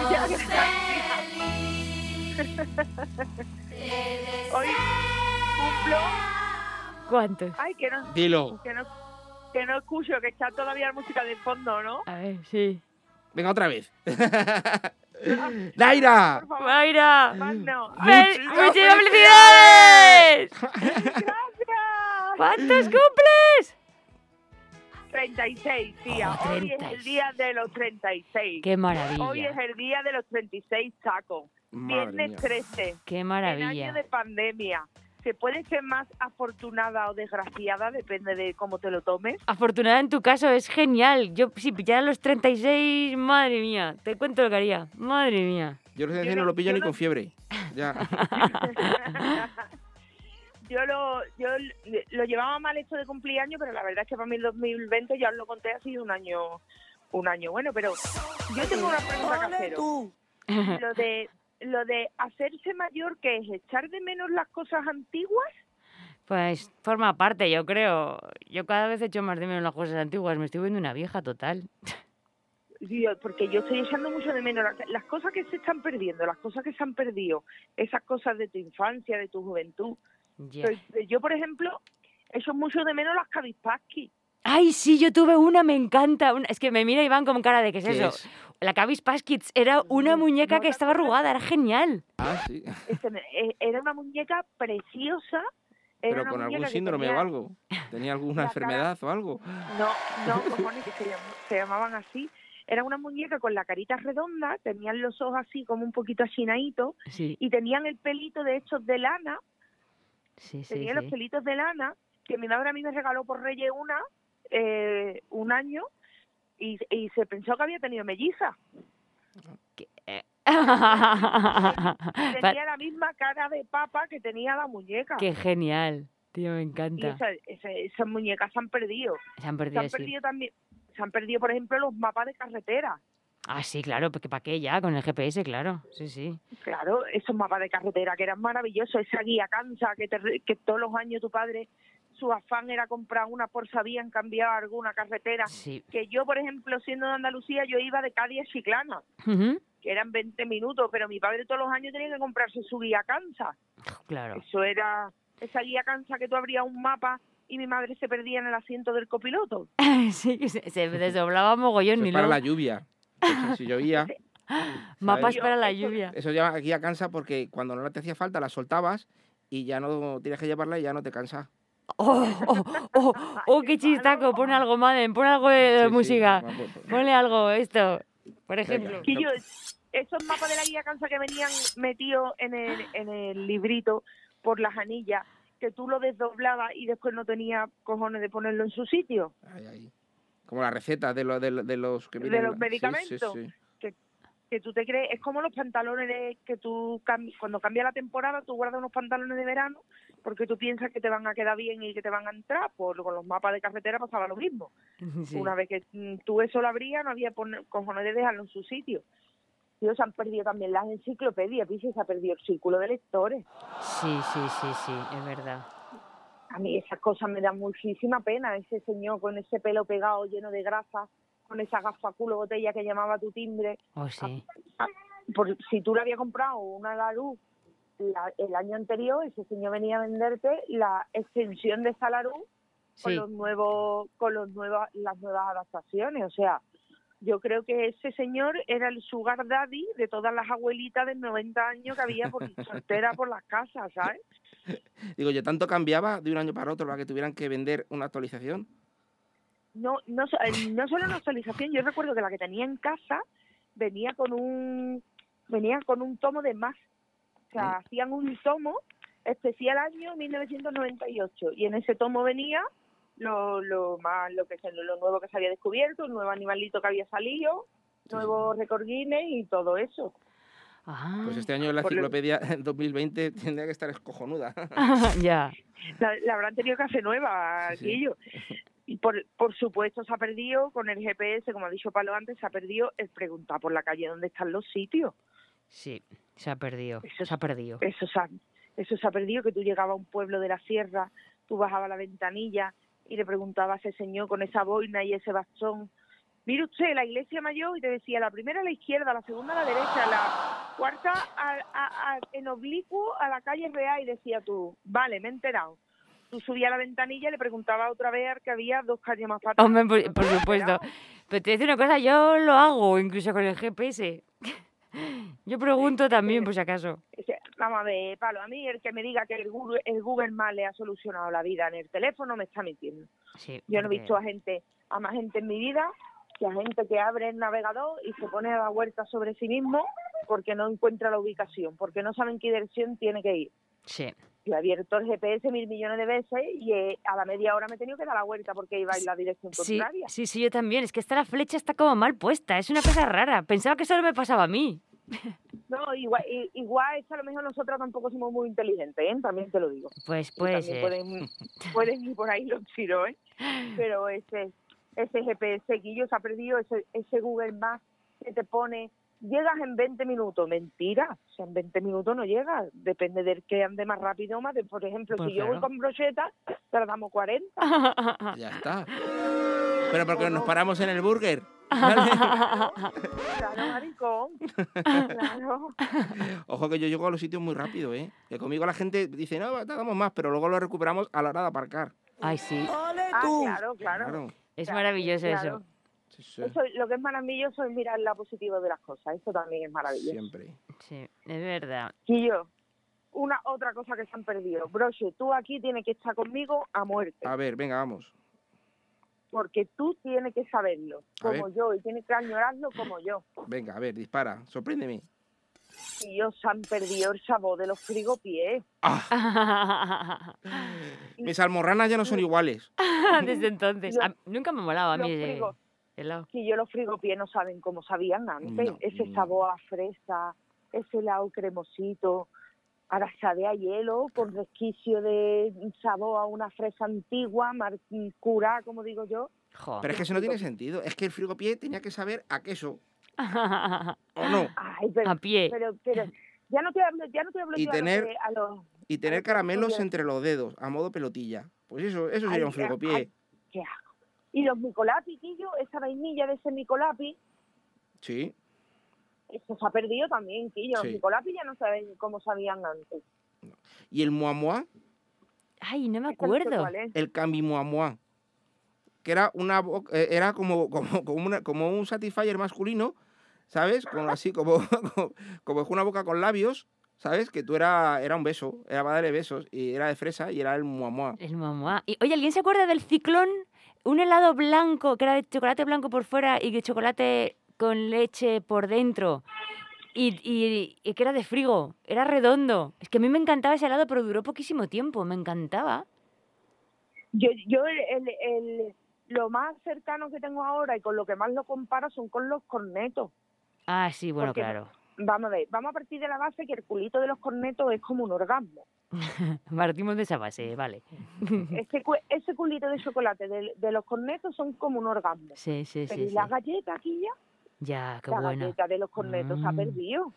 Muchas gracias. Hoy cumplo. ¿Cuántos? Ay, que no, Dilo. que no, que no escucho, que está todavía la música de fondo, ¿no? A ver, sí. Venga, otra vez. ¡Naira! Por favor, ¡Mayra! más no. ¡Fel- Muchísimas ¡Muchísimas felicidades! ¡Gracias! ¿Cuántos cumples? 36, tía. Oh, Hoy es 36. el día de los 36. ¡Qué maravilla! Hoy es el día de los 36 tacos. Madre Viernes mía. 13. ¡Qué En maravilla! año de pandemia. Se puede ser más afortunada o desgraciada, depende de cómo te lo tomes. Afortunada en tu caso, es genial. Yo, si pillara los 36, madre mía, te cuento lo que haría. Madre mía. Yo los Yo no no- lo pillo ni no- con fiebre. Ya. yo lo yo lo llevaba mal esto de cumpleaños, pero la verdad es que para mí el 2020, ya os lo conté, ha sido un año un año bueno. Pero yo tengo una pregunta casero. Lo de, lo de hacerse mayor, que es echar de menos las cosas antiguas. Pues forma parte, yo creo. Yo cada vez echo más de menos las cosas antiguas. Me estoy viendo una vieja total. Yo- porque yo estoy echando mucho de menos las, las cosas que se están perdiendo, las cosas que se han perdido, esas cosas de tu infancia, de tu juventud. Ya. Pues, Yo, por ejemplo, echo mucho de menos las cabizpasquis. Ay, sí, yo tuve una, me encanta. una- Es que me mira Iván como cara de ¿qué es ¿Qué eso? es? La Cabis Paskits era una muñeca no que estaba arrugada, era genial. Ah, sí. Este, eh, era una muñeca preciosa. Era Pero una con muñeca algún síndrome tenía- o algo. ¿Tenía alguna cara- enfermedad o algo? No, no, cojones, que se, llam- se llamaban así. Era una muñeca con la carita redonda, tenían los ojos así como un poquito achinaditos Sí, y tenían el pelito de estos de lana, sí, sí. tenían los pelitos de lana, que mi madre a mí me regaló por Reyes una, eh, un año, y, y se pensó que había tenido melliza. Pa- Tenía la misma cara de papa que tenía la muñeca. Qué genial, tío, me Y encanta. esa- esa- esas muñecas se han perdido. Se han Se perdido, han sí. perdido también, se han perdido, por ejemplo, los mapas de carretera. Ah, sí, claro, porque ¿para qué ya? Con el GPS, claro. Sí, sí. Claro, esos mapas de carretera que eran maravillosos, esa guía cansa que, te que todos los años tu padre, su afán era comprar una por si habían cambiado alguna carretera. Sí. Que yo, por ejemplo, siendo de Andalucía, yo iba de Cádiz a Chiclana, que eran 20 minutos, pero mi padre todos los años tenía que comprarse su guía cansa. Claro. Eso era esa guía cansa que tú abrías un mapa y mi madre se perdía en el asiento del copiloto. sí, que se, se desdoblaba mogollón es para la lluvia. Pues, si llovía, Mapas para la lluvia. eso ya aquí ya cansa porque cuando no te hacía falta la soltabas y ya no tienes que llevarla y ya no te cansa. Oh, oh, oh, oh, qué chistaco. Pon algo, Madden. Pon algo de Sí, sí, música. pues, pues. Ponle algo, esto. Por ejemplo. Yo, esos mapas de la guía cansa que venían metidos en el, en el librito por las anillas, que tú lo desdoblabas y después no tenías cojones de ponerlo en su sitio. Ay, ay. Como las recetas de, lo- de, lo- de los que De los sí, medicamentos. Sí, sí, Que tú te crees, es como los pantalones de, que tú, cuando cambia la temporada, tú guardas unos pantalones de verano porque tú piensas que te van a quedar bien y que te van a entrar. Pues con los mapas de carretera pasaba lo mismo. Sí. Una vez que mm, tú eso lo abrías, no había poner, cojones de dejarlo en su sitio. Se han perdido también las enciclopedias, ¿viste? Se ha perdido el círculo de lectores. Sí, sí, sí, sí, es verdad. A mí esas cosas me dan muchísima pena. Ese señor con ese pelo pegado lleno de grasa, con esa gafa culo botella que llamaba tu timbre. Oh, sí. Ah, Por, si tú le habías comprado una la- el año anterior, ese señor venía a venderte la extensión de esa Larú con los nuevos, con los nuevas, las nuevas adaptaciones. O sea, yo creo que ese señor era el sugar daddy de todas las abuelitas de 90 años que había por soltera por las casas, ¿sabes? Digo, yo tanto cambiaba de un año para otro para que tuvieran que vender una actualización. No, no, so- eh, no solo una actualización, yo recuerdo que la que tenía en casa venía con un venía con un tomo de más. O sea, hacían un tomo especial año 1998 y en ese tomo venía lo, lo más lo que lo nuevo que se había descubierto, el nuevo animalito que había salido, Sí, nuevo récord Guinness y todo eso. Ah, Pues este año la enciclopedia 2020 tendría que estar escojonuda. ya. La, la habrán tenido que hacer nueva, Sí, sí. aquello. Por, por supuesto se ha perdido con el GPS, como ha dicho Palo antes, se ha perdido el preguntar por la calle dónde están los sitios. Sí, se ha perdido. Eso Se ha perdido. Eso se ha, eso se ha perdido, que tú llegabas a un pueblo de la sierra, tú bajabas la ventanilla y le preguntabas a ese señor con esa boina y ese bastón, mire usted, la iglesia mayor, y te decía, la primera a la izquierda, la segunda a la derecha, la cuarta a- a- a- en oblicuo a la calle real, y decía tú, vale, me he enterado. Tú subías a la ventanilla y le preguntabas otra vez que había dos calles más para. Hombre, por, supuesto. Pero te voy a decir una cosa, yo lo hago incluso con el GPS. Yo pregunto también, por si acaso. Vamos a ver, Palo, a mí el que me diga que el Google, el Google Maps le ha solucionado la vida en el teléfono me está mintiendo. Sí, Yo no he visto a gente, a más gente en mi vida, que a gente que abre el navegador y se pone a dar vueltas sobre sí mismo porque no encuentra la ubicación, porque no saben qué dirección tiene que ir. Sí. Yo he abierto el GPS mil millones de veces y eh, a la media hora me he tenido que dar la vuelta porque iba en la dirección Sí, contraria. sí, sí, yo también. Es que esta la flecha está como mal puesta. Es una cosa rara. Pensaba que solo me pasaba a mí. No, igual, igual es que a lo mejor nosotros tampoco somos muy inteligentes, ¿eh? también te lo digo. Pues puede también ser. Pueden, pueden ir por ahí los tiros, ¿eh? Pero ese, ese GPS Guillo se ha perdido, ese, ese Google Maps que te pone, llegas en 20 minutos. Mentira, o sea, en 20 minutos no llegas. Depende del que ande más rápido o más. de- Por ejemplo, Pues si yo voy con brocheta, tardamos 40. Ya está. Pero porque nos paramos en el burger. Claro, maricón. Claro. Ojo que yo llego a los sitios muy rápido, ¿eh? Que conmigo la gente dice, no, tardamos más, pero luego lo recuperamos a la hora de aparcar. Ay, sí. Ah, claro, claro. Claro. Es Claro, maravilloso claro. eso. Sí, sí, Eso, lo que es maravilloso es mirar la positiva de las cosas. Eso también es maravilloso. siempre. Sí, es verdad. Y yo, una otra cosa que se han perdido. Broche, tú aquí tienes que estar conmigo a muerte. A ver, venga, vamos. Porque tú tienes que saberlo, como yo, y tienes que añorarlo como yo. Venga, a ver, dispara. Sorpréndeme. Y ellos se han perdido el sabor de los frigopiés. ¡Ah! Mis almorranas ya no son iguales. Desde entonces. Yo- nunca me molaba a los mí frigo- helado. Que yo los frigopiés no saben cómo sabían antes. No, ese no. sabor a fresa, ese helado cremosito. Ahora sabe a hielo, con resquicio de sabor a una fresa antigua, mar- curada, como digo yo. Pero es que eso no tiene sentido. Es que el frigopié tenía que saber a queso. ¿O no? Ay, pero, a pie. pero, pero ya no te hablo, ya no te hablo Y yo a los tener- que- a los, Y tener caramelos entre los dedos, a modo pelotilla. Pues eso, eso sería Ay, un frigopié. ay, qué asco. Y los micolapi, Quillo, esa vainilla de ese micolapi, Sí. eso se ha perdido también, Quillo. Sí. Los micolapi ya no saben cómo sabían antes. Y el muamua, Ay, no me acuerdo. cuál es. el cambi muamua. Que era una eh, era como, como, como, una- como un satisfier masculino, ¿sabes? Como así, como, como, como una boca con labios, ¿sabes? Que tú era, era un beso, era para darle besos, y era de fresa y era el muamua. El mamá. Y, oye, ¿alguien se acuerda del ciclón? Un helado blanco, que era de chocolate blanco por fuera y de chocolate con leche por dentro. Y, y- y que era de frigo, era redondo. Es que a mí me encantaba ese helado, pero duró poquísimo tiempo, me encantaba. Yo, yo el, el- lo más cercano que tengo ahora y con lo que más lo comparo son con los cornetos. Ah, sí, bueno, Porque- claro. Vamos a ver, vamos a partir de la base que el culito de los cornetos es como un orgasmo. Partimos de esa base, vale. Ese, cu- ese culito de chocolate de, de los cornetos son como un orgasmo. Sí, sí, Pero sí. ¿y sí. la galleta aquí ya? Ya, qué la bueno. galleta de los cornetos se ha Mm. perdido.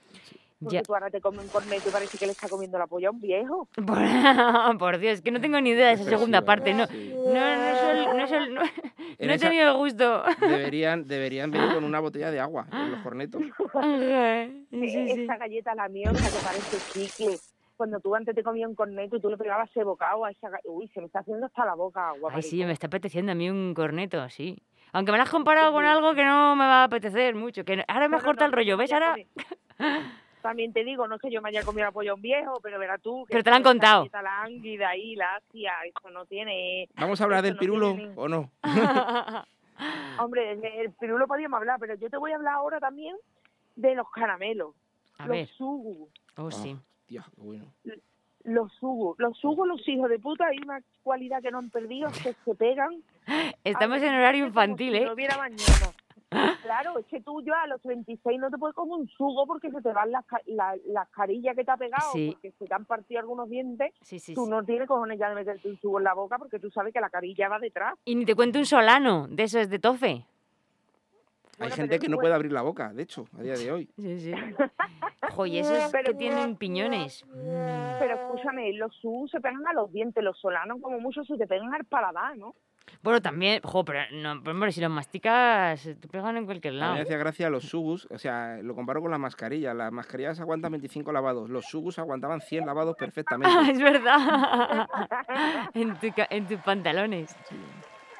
Porque Ya. tú ahora te comes un corneto y parece que le está comiendo la polla a un viejo. Por, por Dios, que no tengo ni idea de esa segunda parte. No, sí. no, no, es el- no, es el- no- no he tenido el gusto. Deberían, deberían venir con una botella de agua en los cornetos. Sí, sí, sí. Esa galleta la miosa que parece chicle. Cuando tú antes te comías un corneto y tú le pegabas ese bocado a esa Uy, se me está haciendo hasta la boca agua. Ay, sí, me está apeteciendo a mí un corneto, sí. Aunque me lo has comparado con algo que no me va a apetecer mucho. Que ahora me No, has no, cortado el rollo, ¿ves? Ahora también- te digo, no es que yo me haya comido la polla a un viejo, pero verás tú. que Pero te la han contado. galleta lánguida ahí, la Asia, eso no tiene... ¿Vamos a hablar del no pirulo o no? Hombre, del pirulo podíamos hablar, pero yo te voy a hablar ahora también de los caramelos. A los ver, sugus. oh sí. Bueno. Los sugus. Los sugus, los hijos de puta, hay una cualidad que no han perdido, es que se pegan. Estamos en horario infantil, si ¿eh? No hubiera mañana. Claro, es que tú ya a los 36 no te puedes comer un sugo porque se te van las, la- las carillas que te ha pegado, Sí. porque se te han partido algunos dientes. Sí, sí, Tú no tienes cojones ya de meterte un sugo en la boca porque tú sabes que la carilla va detrás. Y ni te cuento un solano de esos de tofe. Hay Bueno, gente pero que no puede abrir la boca, de hecho, a día de hoy. Sí, sí. Ojo, y esos Pero- que tienen piñones. Pero escúchame, los sugos se pegan a los dientes, los solanos como mucho se te pegan al paladar, ¿no? Bueno, también, jo, pero no, hombre, si los masticas, te pegan en cualquier A mí lado. me hacía gracia los sugus, o sea, lo comparo con las mascarillas. Las mascarillas aguantan 25 lavados, los sugus aguantaban 100 lavados perfectamente. es verdad. en, tu, en tus pantalones.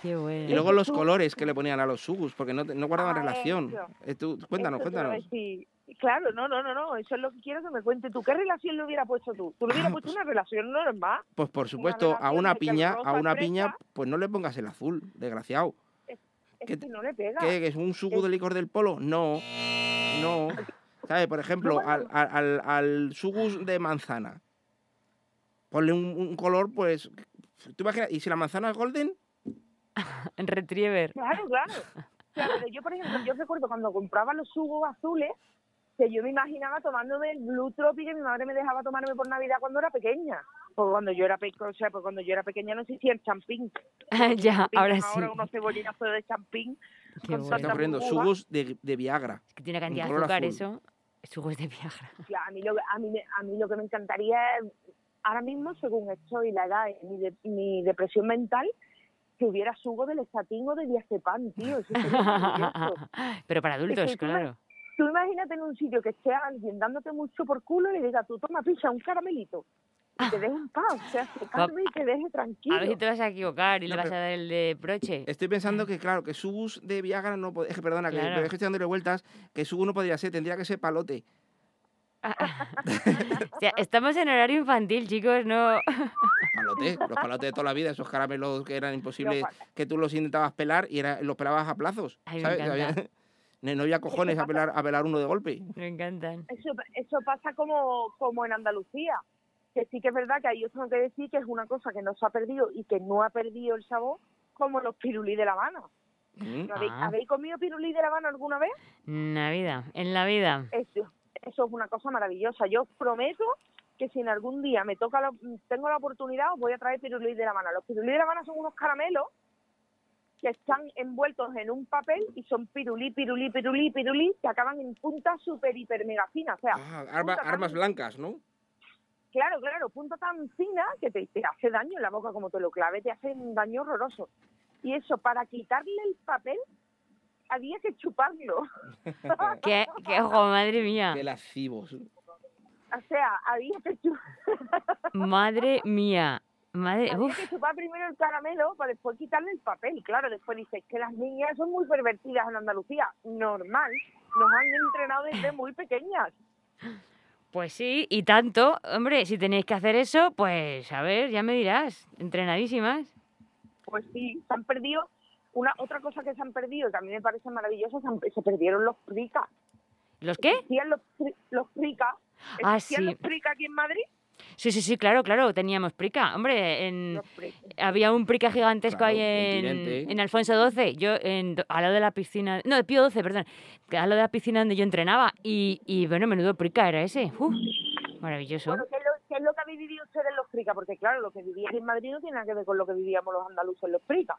Qué bueno. Y luego los colores que le ponían a los sugus, porque no, te- no guardaban Ah, relación. Eh, tú- cuéntanos, Eso cuéntanos. Claro, no, no, no, no, eso es lo que quiero que me cuente tú. ¿Qué relación le hubiera puesto tú? Tú le hubieras puesto una relación normal. Pues por supuesto, a una piña, a una es piña, pues no le pongas el azul, desgraciado. Es ¿Qué que no le pega. ¿Qué? ¿Que es un sugu de licor del polo? No, no. ¿Sabes? Por ejemplo, al, al, al, al sugus de manzana, ponle un, un color, pues... ¿Tú imaginas? ¿Y si la manzana es golden? Retriever. Claro, claro. Claro, pero yo, por ejemplo, yo recuerdo cuando compraba los jugos azules, que yo me imaginaba tomándome el Blue Tropic que mi madre me dejaba tomarme por Navidad cuando era pequeña. Porque cuando yo era pequeña, o sea, pues cuando yo era pequeña no existía el champín. ya, Champín, ahora sí. Ahora unos cebollazos de champín. Qué con Se bueno. está poniendo sugus de, de Viagra. Es que tiene cantidad de azúcar azul. eso. Jugos de Viagra. O sea, a mí, lo, a, mí, me- a mí lo que me encantaría es, ahora mismo, según estoy la edad y mi, de- mi depresión mental, que hubiera sugo del estatín o de diazepam, tío. Eso. Pero para adultos, que claro. Tú imagínate en un sitio que esté alguien dándote mucho por culo y le diga, tú toma pizza, un caramelito. Y te deje en paz, o sea, se calme y te deje tranquilo. A ver si te vas a equivocar y No, le vas a dar el de broche. Estoy pensando que, claro, que Subus de Viagra no puede. Es que, perdona, que, pero es que estoy dándole vueltas. Que Subus no podría ser, tendría que ser palote. O sea, estamos en horario infantil, chicos, no. Palote, los palotes de toda la vida, esos caramelos que eran imposibles, que tú los intentabas pelar y era, los pelabas a plazos. Ay, me ¿sabes? encanta. Había- no había cojones a pelar, a pelar uno de golpe. Me encantan. Eso, eso pasa como, como en Andalucía, que sí que es verdad que ahí os tengo que decir que es una cosa que no se ha perdido y que no ha perdido el sabor, como los pirulí de La Habana. Mm. ¿No ¿Habéis, Ah. ¿Habéis comido pirulí de La Habana alguna vez? Navidad, en la vida. Eso, eso es una cosa maravillosa. Yo os prometo que si en algún día me toca la- tengo la oportunidad, os voy a traer pirulí de La Habana. Los pirulí de La Habana son unos caramelos que están envueltos en un papel y son pirulí, pirulí, pirulí, pirulí, que acaban en punta súper, hiper, mega fina. O sea, Ah, arma- tan- armas blancas, ¿no? Claro, claro, punta tan fina que te, te hace daño en la boca, como te lo clave, te hace un daño horroroso. Y eso, para quitarle el papel, había que chuparlo. ¿Qué, qué ojo, madre mía. Qué lascivos. O sea, había que, chu- Madre mía. Madre. había Uf. que chupar primero el caramelo para después quitarle el papel. Claro, después dices que las niñas son muy pervertidas en Andalucía. Normal, nos han entrenado desde muy pequeñas. Pues sí, y tanto. Hombre, si tenéis que hacer eso, pues a ver, ya me dirás. Entrenadísimas. Pues sí, se han perdido. Una otra cosa que se han perdido, que a mí me parece maravillosa, se, han- se perdieron los pricas. ¿Los qué? Existían los, los pricas. Ah, sí. los pricas aquí en Madrid. Sí, sí, sí, claro, claro, teníamos prica. Hombre, en, había un prica gigantesco Claro, ahí en, en Alfonso XII, yo en, al lado de la piscina, no, de Pío XII, perdón, al lado de la piscina donde yo entrenaba. Y, y bueno, menudo prica era ese. Uf, maravilloso. Bueno, ¿qué es, lo, qué es lo que habéis vivido ustedes en los pricas? Porque claro, lo que vivíais en Madrid no tiene nada que ver con lo que vivíamos los andaluces en los pricas.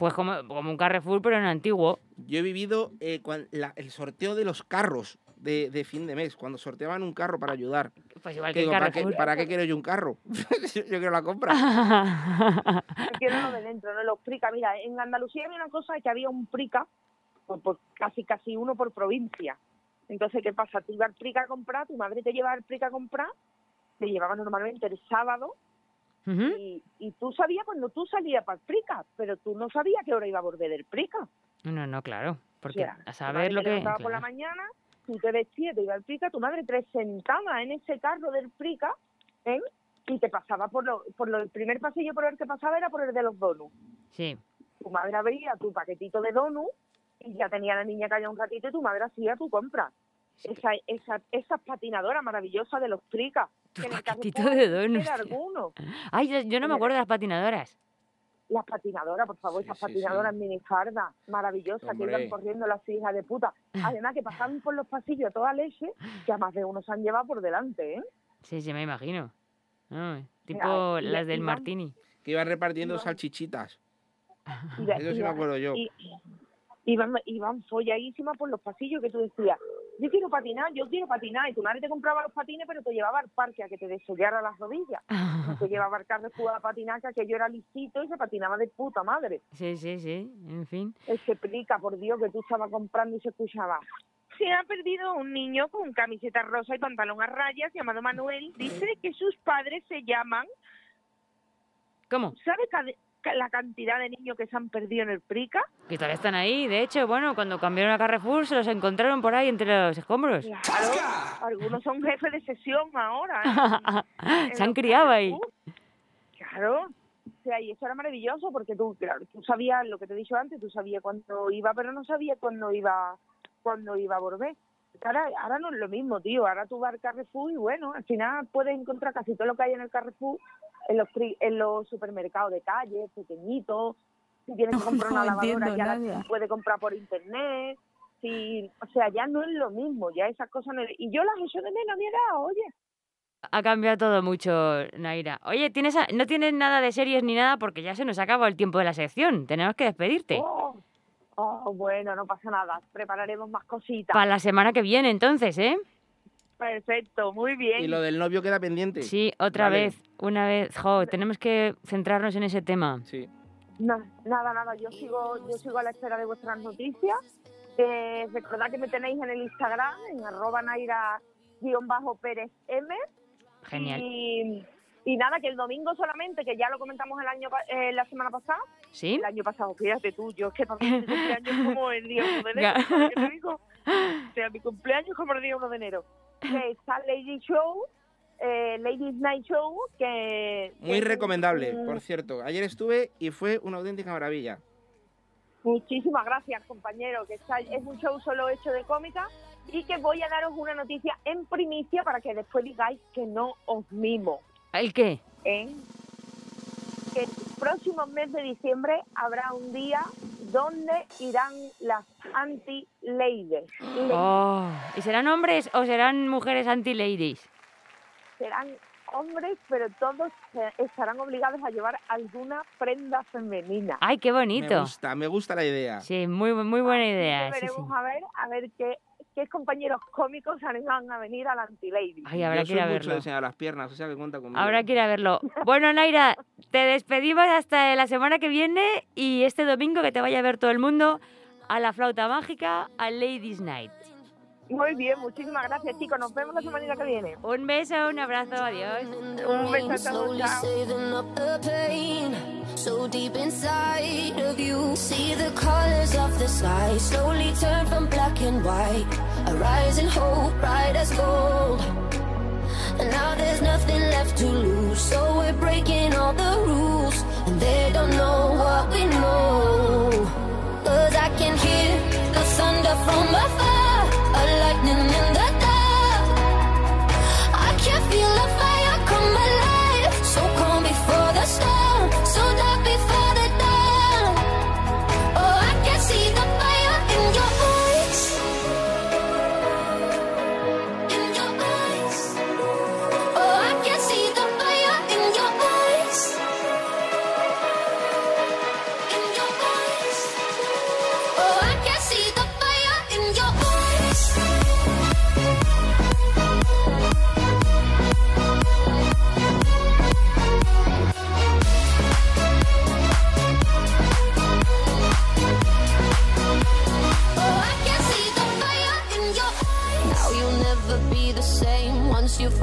Pues como, como un Carrefour, pero en antiguo. Yo he vivido eh, cuan- la- el sorteo de los carros de, de fin de mes, cuando sorteaban un carro para ayudar. Pues igual Que que en digo, ¿para, qué. ¿Para qué quiero yo un carro? yo quiero la compra. Quiero lo de dentro, no los pricas. Mira, en Andalucía había una cosa que había un prica, por, por casi casi uno por provincia. Entonces, ¿qué pasa? Tú ibas al prica a comprar, tu madre te llevaba al prica a comprar, te llevaba normalmente el sábado Y, y tú sabías cuando tú salías para el prica, pero tú no sabías qué hora iba a volver del prica. No, no, claro. Porque O sea, a saber lo que. por la mañana, tú te vestías, te iba al prica, tu madre te sentaba en ese carro del prica, ¿eh? y te pasaba por lo, por lo, el primer pasillo por el que pasaba era por el de los donuts. Sí. Tu madre abría tu paquetito de donuts y ya tenía la niña callada un ratito y tu madre hacía tu compra. Esa, esa, esas patinadoras maravillosas de los pricas. Tu que en el paquetito de tío. alguno. Ay, yo, yo no me acuerdo de las patinadoras. Las patinadoras, por favor, Sí, esas sí, sí. patinadoras minifardas, maravillosas, que iban corriendo las hijas de puta. Además que pasaban por los pasillos a toda leche, que a más de uno se han llevado por delante, ¿eh? Sí, sí, me imagino. Tipo Mira, y- las del Martini. Que iban repartiendo Iban- salchichitas. Eso sí me acuerdo yo. y- iban, iban folladísimas por los pasillos que tú decías, yo quiero patinar, yo quiero patinar, y tu madre te compraba los patines, pero te llevaba al parque a que te desollara las rodillas. Y te llevaba al Carrefour a patinar, que aquello era lisito y se patinaba de puta madre. Sí, sí, sí, en fin. Ese plica, por Dios, que tú estabas comprando y se escuchaba. Se ha perdido un niño con camiseta rosa y pantalón a rayas llamado Manuel. Dice que sus padres se llaman. ¿Cómo? ¿Sabe la cantidad de niños que se han perdido en el Prica? Que todavía están ahí. De hecho, bueno, cuando cambiaron a Carrefour se los encontraron por ahí entre los escombros. Claro, algunos son jefes de sesión ahora. en- en se han criado ahí. Claro. O sea, y eso era maravilloso porque tú, claro, tú sabías lo que te he dicho antes, tú sabías cuándo iba, pero no sabías cuándo iba, cuándo iba a volver. Ahora, ahora no es lo mismo, tío. Ahora tú vas al Carrefour y bueno, al final puedes encontrar casi todo lo que hay en el Carrefour en los, en los supermercados de calle, pequeñitos. Si tienes que comprar una lavadora, entiendo ya la nada. puedes comprar por internet. Si, o sea, ya no es lo mismo, ya esas cosas no es- Y yo las echo de menos a mi edad, oye. Ha cambiado todo mucho, Naira. Oye, ¿tienes a- no tienes nada de series ni nada porque ya se nos acaba el tiempo de la sección. Tenemos que despedirte. Oh, oh, bueno, no pasa nada. Prepararemos más cositas. Para la semana que viene, entonces, ¿eh? Perfecto, muy bien. Y lo del novio queda pendiente. Sí, otra Vale. vez, una vez. Jo, tenemos que centrarnos en ese tema. Sí. Na- nada, nada, yo sigo, yo sigo a la espera de vuestras noticias. Eh, recordad que me tenéis en el Instagram, en arroba naira-pérez m. Genial. Y, y nada, que el domingo solamente, que ya lo comentamos el año eh, la semana pasada, ¿Sí? el año pasado, fíjate tú, yo es que para mí mi cumpleaños es como el día 1 de enero, Ya. ¿sabes qué te digo? O sea, mi cumpleaños es como el día 1 de enero. Que está Lady Show, eh, Ladies Night Show, que... Muy recomendable, por cierto. Ayer estuve y fue una auténtica maravilla. Muchísimas gracias, compañero, que está, es un show solo hecho de cómica y que voy a daros una noticia en primicia para que después digáis que no os mimo. ¿El qué? ¿eh? Que próximo mes de diciembre habrá un día donde irán las anti-ladies. Oh, ¿Y serán hombres o serán mujeres anti-ladies? Serán hombres, pero todos estarán obligados a llevar alguna prenda femenina. ¡Ay, qué Me bonito! gusta, me gusta la idea. Sí, muy, muy buena idea. Sí, sí. veremos a ver, a ver qué, qué compañeros cómicos animan a venir a la anti-lady. Ay, habrá Yo que ir soy a mucho de verlo. las piernas, o sea que cuenta conmigo. Habrá que ir a verlo. Bueno, Naira, te despedimos hasta la semana que viene y este domingo que te vaya a ver todo el mundo a la flauta mágica, a Ladies Night. Muy bien, muchísimas gracias, chicos. Nos vemos la semana que viene. Un beso, un abrazo, adiós. Un beso a. Slowly Chao. saving up the pain so deep inside of you. See the colors of the sky slowly turn from black and white. A rising hope, bright as gold. And now there's nothing left to lose, so we're breaking all the rules. And they don't know what we know. Cause I can hear the thunder from afar,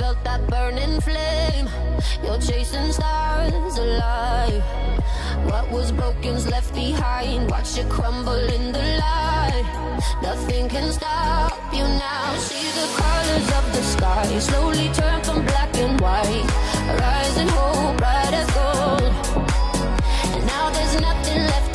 felt that burning flame. You're chasing stars alive. What was broken's left behind. Watch it crumble in the light. Nothing can stop you now. See the colors of the sky slowly turn from black and white. Rising hope, bright as gold. And now there's nothing left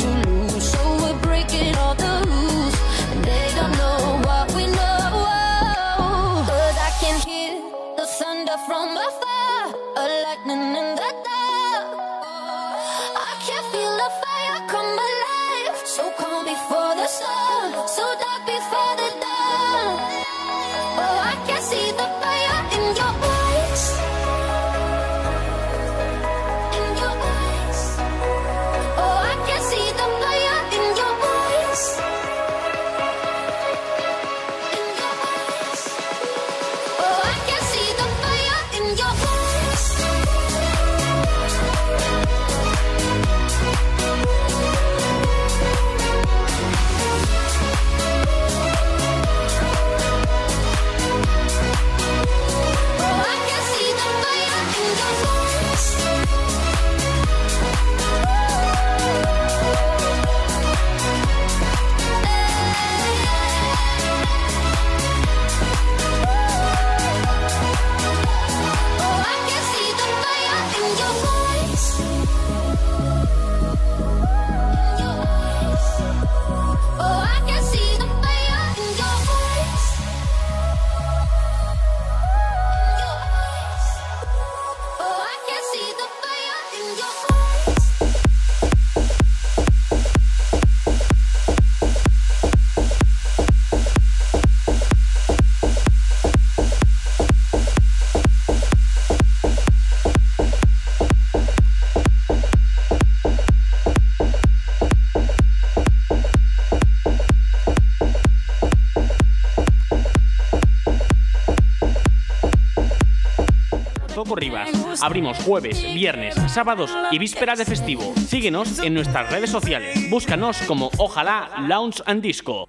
Rivas. Abrimos jueves, viernes, sábados y vísperas de festivo. Síguenos en nuestras redes sociales. Búscanos como Ojalá Lounge and Disco.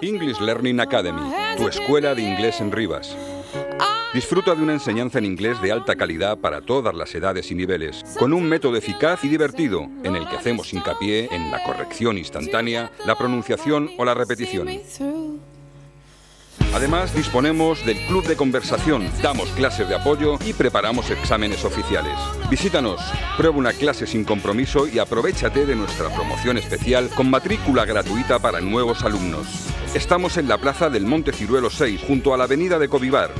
English Learning Academy, tu escuela de inglés en Rivas. Disfruta de una enseñanza en inglés de alta calidad para todas las edades y niveles, con un método eficaz y divertido en el que hacemos hincapié en la corrección instantánea, la pronunciación o la repetición. Además, disponemos del club de conversación, damos clases de apoyo y preparamos exámenes oficiales. Visítanos, prueba una clase sin compromiso y aprovechate de nuestra promoción especial con matrícula gratuita para nuevos alumnos. Estamos en la plaza del Monte Ciruelo 6, junto a la avenida de Covivar.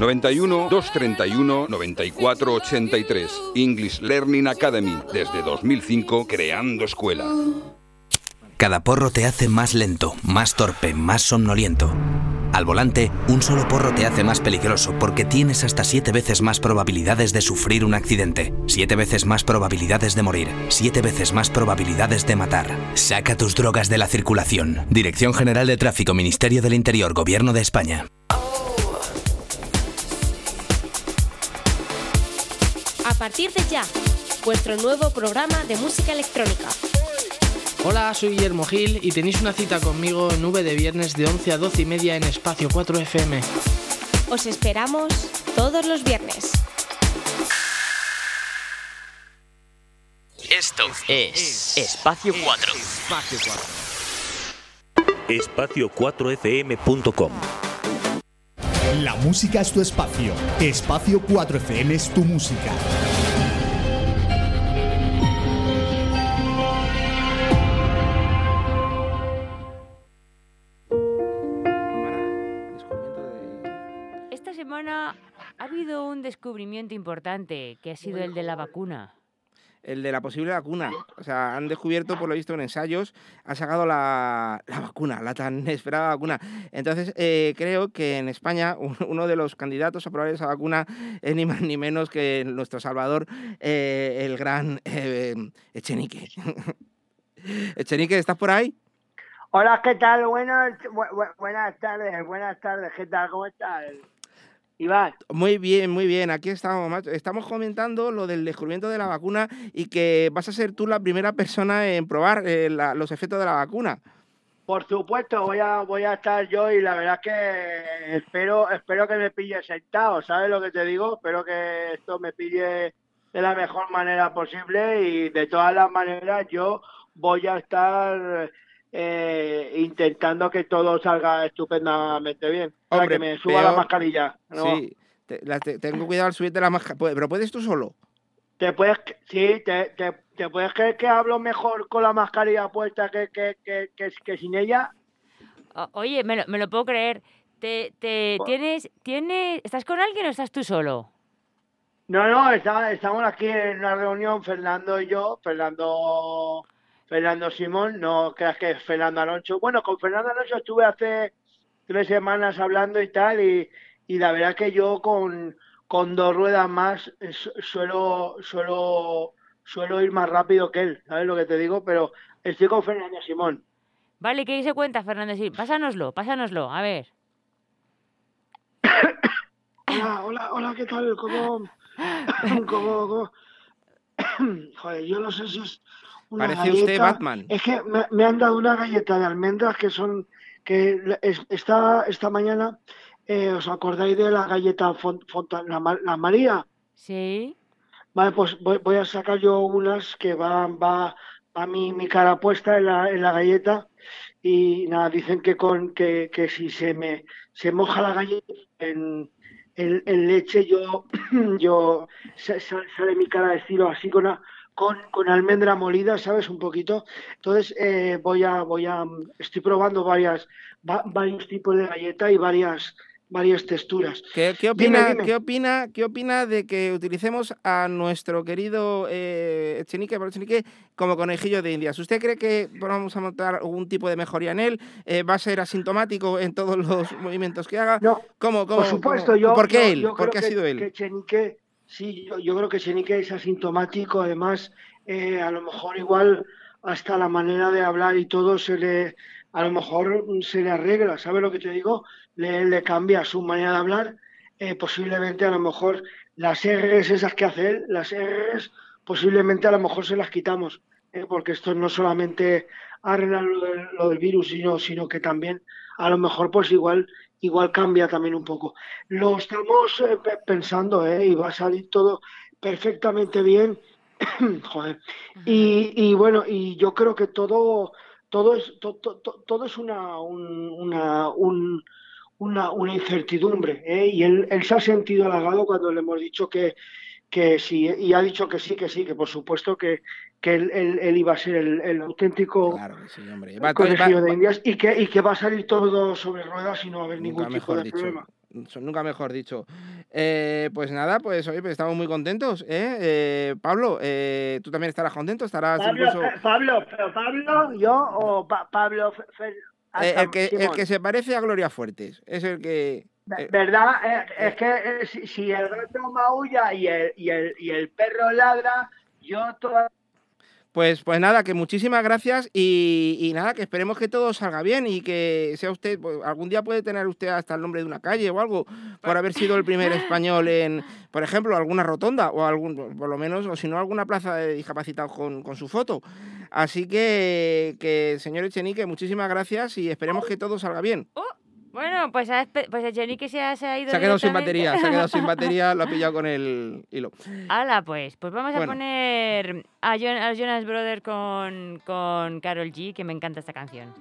91 231 94 83. English Learning Academy, desde 2005 creando escuela. Cada porro te hace más lento, más torpe, más somnoliento. Al volante, un solo porro te hace más peligroso porque tienes hasta siete veces más probabilidades de sufrir un accidente, siete veces más probabilidades de morir, siete veces más probabilidades de matar. Saca tus drogas de la circulación. Dirección General de Tráfico, Ministerio del Interior, Gobierno de España. A partir de ya, vuestro nuevo programa de música electrónica. Hola, soy Guillermo Gil y tenéis una cita conmigo en V de viernes de 11 a 12 y media en Espacio 4 FM. Os esperamos todos los viernes. Esto es Espacio 4. Espacio 4fm.com La música es tu espacio. Espacio 4FM es tu música. Ha habido un descubrimiento importante que ha sido el de la vacuna. El de la posible vacuna. O sea, han descubierto, por lo visto en ensayos, han sacado la, la vacuna, la tan esperada vacuna. Entonces, eh, creo que en España un- uno de los candidatos a probar esa vacuna es ni más ni menos que nuestro Salvador, eh, el gran eh, Echenique. Echenique, ¿estás por ahí? Hola, ¿qué tal? Buenas, bu- bu- buenas tardes, buenas tardes, ¿qué tal? ¿Cómo estás? Iván. Muy bien, muy bien. Aquí estamos, macho. Estamos comentando lo del descubrimiento de la vacuna y que vas a ser tú la primera persona en probar eh, la- los efectos de la vacuna. Por supuesto, voy a, voy a estar yo y la verdad es que espero, espero que me pille sentado, ¿sabes lo que te digo? Espero que esto me pille de la mejor manera posible y de todas las maneras yo voy a estar eh, intentando que todo salga estupendamente bien. Para que me suba la mascarilla. ¿no? Sí, te- la- te- tengo cuidado al subirte la mascarilla. Pero puedes tú solo. Te puedes, sí, te, te, te puedes creer que hablo mejor con la mascarilla puesta que, que, que, que, que sin ella. O- oye, me lo, me lo puedo creer. Te, te, ¿tienes, tienes, ¿Estás con alguien o estás tú solo? No, no, está- estamos aquí en una reunión, Fernando y yo, Fernando, Fernando Simón, no creas que es Fernando Alonso. Bueno, con Fernando Alonso estuve hace tres semanas hablando y tal, y, y la verdad que yo con, con dos ruedas más eh, su- suelo, suelo, suelo ir más rápido que él, ¿sabes lo que te digo? Pero estoy con Fernando Simón. Vale, ¿qué se cuenta, Fernando? Sí, pásanoslo, pásanoslo, a ver. Hola, hola, hola, ¿qué tal? ¿Cómo, cómo, cómo? Joder, yo no sé si es una Parece usted galleta. Batman. Es que me, me han dado una galleta de almendras que son, que es- esta, esta mañana, eh, ¿os acordáis de la galleta Font, la, Ma- la María? Sí. Vale, pues voy, voy a sacar yo unas que va, va, va mi, mi cara puesta en la, en la galleta y nada, dicen que con que, que si se me se moja la galleta en, en, en leche, yo, yo sa- sa- sale mi cara de estilo así con, a- con, con almendra molida, ¿sabes? Un poquito. Entonces eh, voy a, voy a, estoy probando varias, va- varios tipos de galleta y varias, varias texturas. ¿Qué, qué opina, dime. ¿qué, opina, ¿Qué opina de que utilicemos a nuestro querido eh, Echenique, Echenique como conejillo de indias? ¿Usted cree que vamos a montar algún tipo de mejoría en él? Eh, ¿Va a ser asintomático en todos los movimientos que haga? No, ¿Cómo, cómo, Por supuesto, cómo- yo. ¿Por qué yo- él? yo ¿Por qué ha que- sido él? Que Chenique, sí, yo, yo creo que Chenique es asintomático. Además, eh, a lo mejor igual hasta la manera de hablar y todo se le, a lo mejor se le arregla. ¿Sabes lo que te digo? Le, cambia su manera de hablar. eh, posiblemente a lo mejor las R's esas que hace él, las R's posiblemente a lo mejor se las quitamos, ¿eh? porque esto no solamente arregla lo del, lo del virus, sino, sino que también a lo mejor pues igual igual cambia también un poco. Lo estamos eh, pe- pensando, ¿eh? Y va a salir todo perfectamente bien. Joder. Y, y bueno, y yo creo que todo, todo es, to- to- to- todo es una, un- una, un- una, una incertidumbre, ¿eh? Y él, él se ha sentido halagado cuando le hemos dicho que, que sí, y ha dicho que sí, que sí, que por supuesto que, que él, él- él iba a ser el, el auténtico Sí, hombre. Va- va- de va- Indias y que, y que va a salir todo sobre ruedas y no va a haber ningún tipo mejor de dicho. problema. Nunca mejor dicho. Eh, pues nada, pues oye, pues estamos muy contentos. ¿eh? Eh, Pablo, eh, tú también estarás contento, estarás Pablo, incluso... Pablo, pero Pablo, yo o Pa- Pablo Fe- Fe- Eh, el, que, el que se parece a Gloria Fuertes. Es el que... eh, ¿Verdad? Eh, es que eh, si, si el gato maulla y el, y, el, y el perro ladra, yo toda... Pues, pues nada, que muchísimas gracias y, y nada, que esperemos que todo salga bien y que sea usted, pues, algún día puede tener usted hasta el nombre de una calle o algo por haber sido el primer español en, por ejemplo, alguna rotonda o algún, por lo menos, o si no, alguna plaza de discapacitados con, con su foto. Así que, que señor Echenique, muchísimas gracias y esperemos que todo salga bien. Bueno, pues, ha espe- pues el Chenique se ha, se ha ido. Se ha quedado sin batería, se ha quedado sin batería, lo ha pillado con el hilo. Hala, pues, pues vamos a poner a, a Jonas Brothers con, con Carol G, que me encanta esta canción.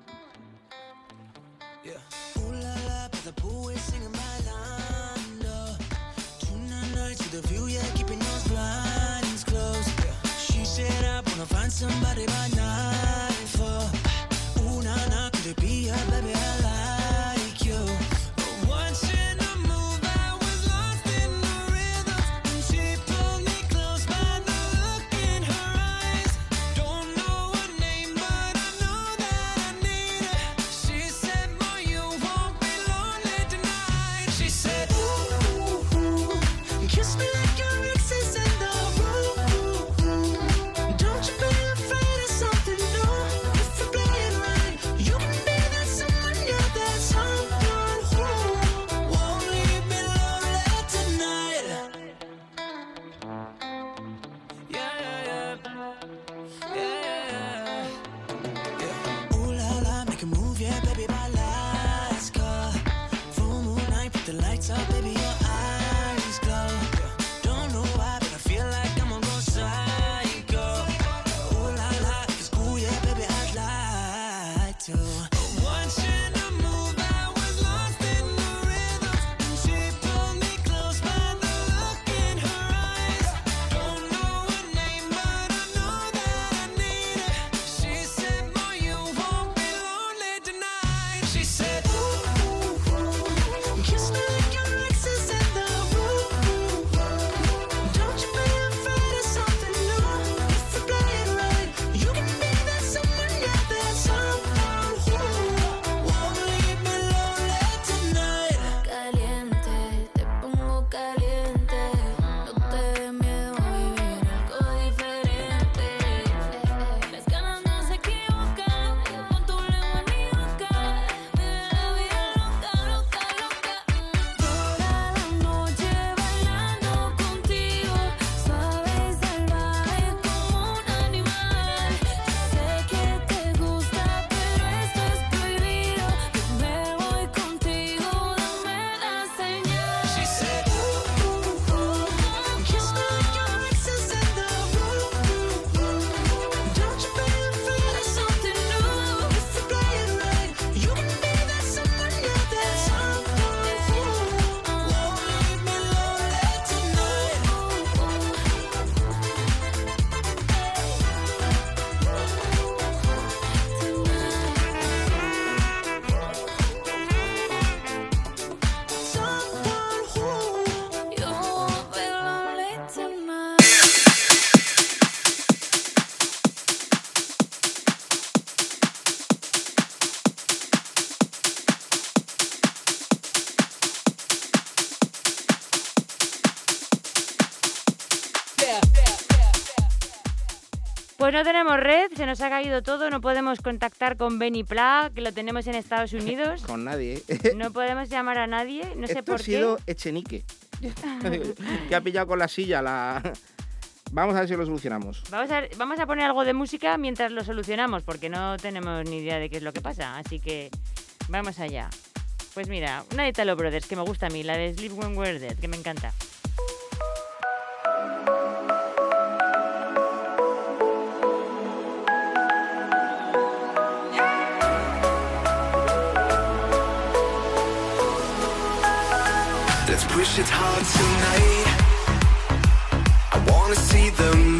Pues no tenemos red, se nos ha caído todo, no podemos contactar con Benny Pla, que lo tenemos en Estados Unidos. Con nadie. ¿eh? No podemos llamar a nadie, no sé Esto por ha sido qué. Echenique. que ha pillado con la silla la... Vamos a ver si lo solucionamos. Vamos a, vamos a poner algo de música mientras lo solucionamos, porque no tenemos ni idea de qué es lo que pasa. Así que vamos allá. Pues mira, una de Italo Brothers que me gusta a mí, la de Sleep When We're Dead, que me encanta. Push it hard tonight. I wanna see the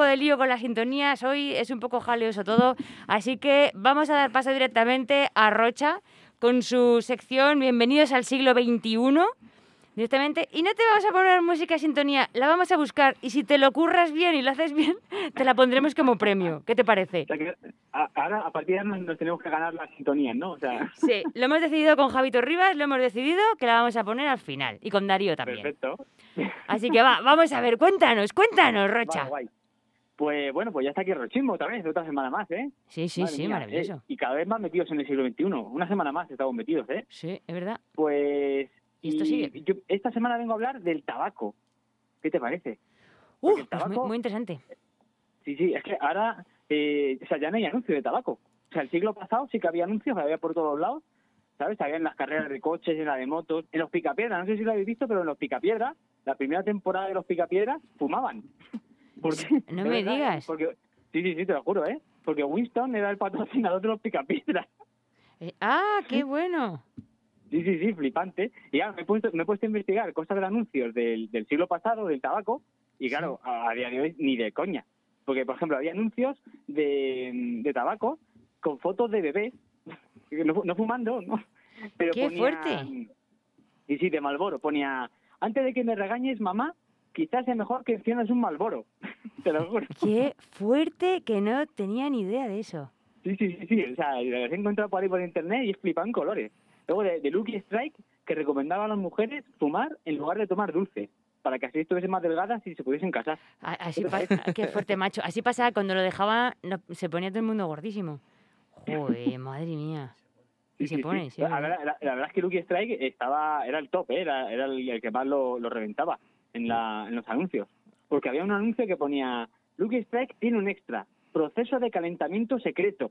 poco de lío con las sintonías. Hoy es un poco jaleoso todo. Así que vamos a dar paso directamente a Rocha con su sección Bienvenidos al siglo XXI. Directamente. Y no te vamos a poner música sintonía, la vamos a buscar. Y si te lo curras bien y lo haces bien, te la pondremos como premio. ¿Qué te parece? O sea que a- ahora, a partir de ahora, nos, tenemos que ganar las sintonías, ¿no? O sea, Sí, lo hemos decidido con Javito Rivas, lo hemos decidido que la vamos a poner al final. Y con Darío también. perfecto. Así que va, vamos a ver, cuéntanos, cuéntanos, Rocha. Vale, guay. Pues bueno, pues ya está aquí Rochismo otra vez, otra semana más, ¿eh? Sí, sí, Madre sí, mía, maravilloso. eh, y cada vez más metidos en el siglo XXI. Una semana más estamos metidos, ¿eh? Sí, es verdad. Pues... ¿Y esto sigue? yo esta semana vengo a hablar del tabaco. ¿Qué te parece? Uh, el pues muy, muy interesante. Sí, sí, es que ahora, eh, o sea, ya no hay anuncio de tabaco. O sea, el siglo pasado sí que había anuncios, había por todos lados, ¿sabes? Había en las carreras de coches, en la de motos, en los picapiedras, no sé si lo habéis visto, pero en los picapiedras, la primera temporada de los picapiedras, fumaban. Porque, No me verdad, digas. Porque, sí, sí, sí, te lo juro, ¿eh? Porque Winston era el patrocinador de los picapiedras. Eh, ah, qué bueno. Sí, sí, sí, flipante. Y ya me he puesto, me he puesto a investigar cosas de anuncios del, del siglo pasado, del tabaco, y claro, a, a día de hoy ni de coña. Porque, por ejemplo, había anuncios de, de tabaco con fotos de bebés, no, no fumando, ¿no? Pero ¡Qué ponía- fuerte! Y sí, de Malboro. Ponía, antes de que me regañes, mamá, quizás es mejor que enciendas un Malboro. Te lo juro. Qué fuerte que no tenía ni idea de eso. Sí, sí, sí, sí. O sea, los he encontrado por ahí por internet y es flipan colores. Luego de, de Lucky Strike, que recomendaba a las mujeres fumar en lugar de tomar dulce, para que así estuviesen más delgadas y se pudiesen casar. Así qué fuerte, macho. Así pasaba cuando lo dejaba, no- se ponía todo el mundo gordísimo. Joder, madre mía. Y se Sí, sí. pone, sí. La, verdad- la- la verdad es que Lucky Strike estaba, era el top, ¿eh? era, era el, el que más lo, lo reventaba en, la, en los anuncios. Porque había un anuncio que ponía, Lucky Strike tiene un extra, proceso de calentamiento secreto.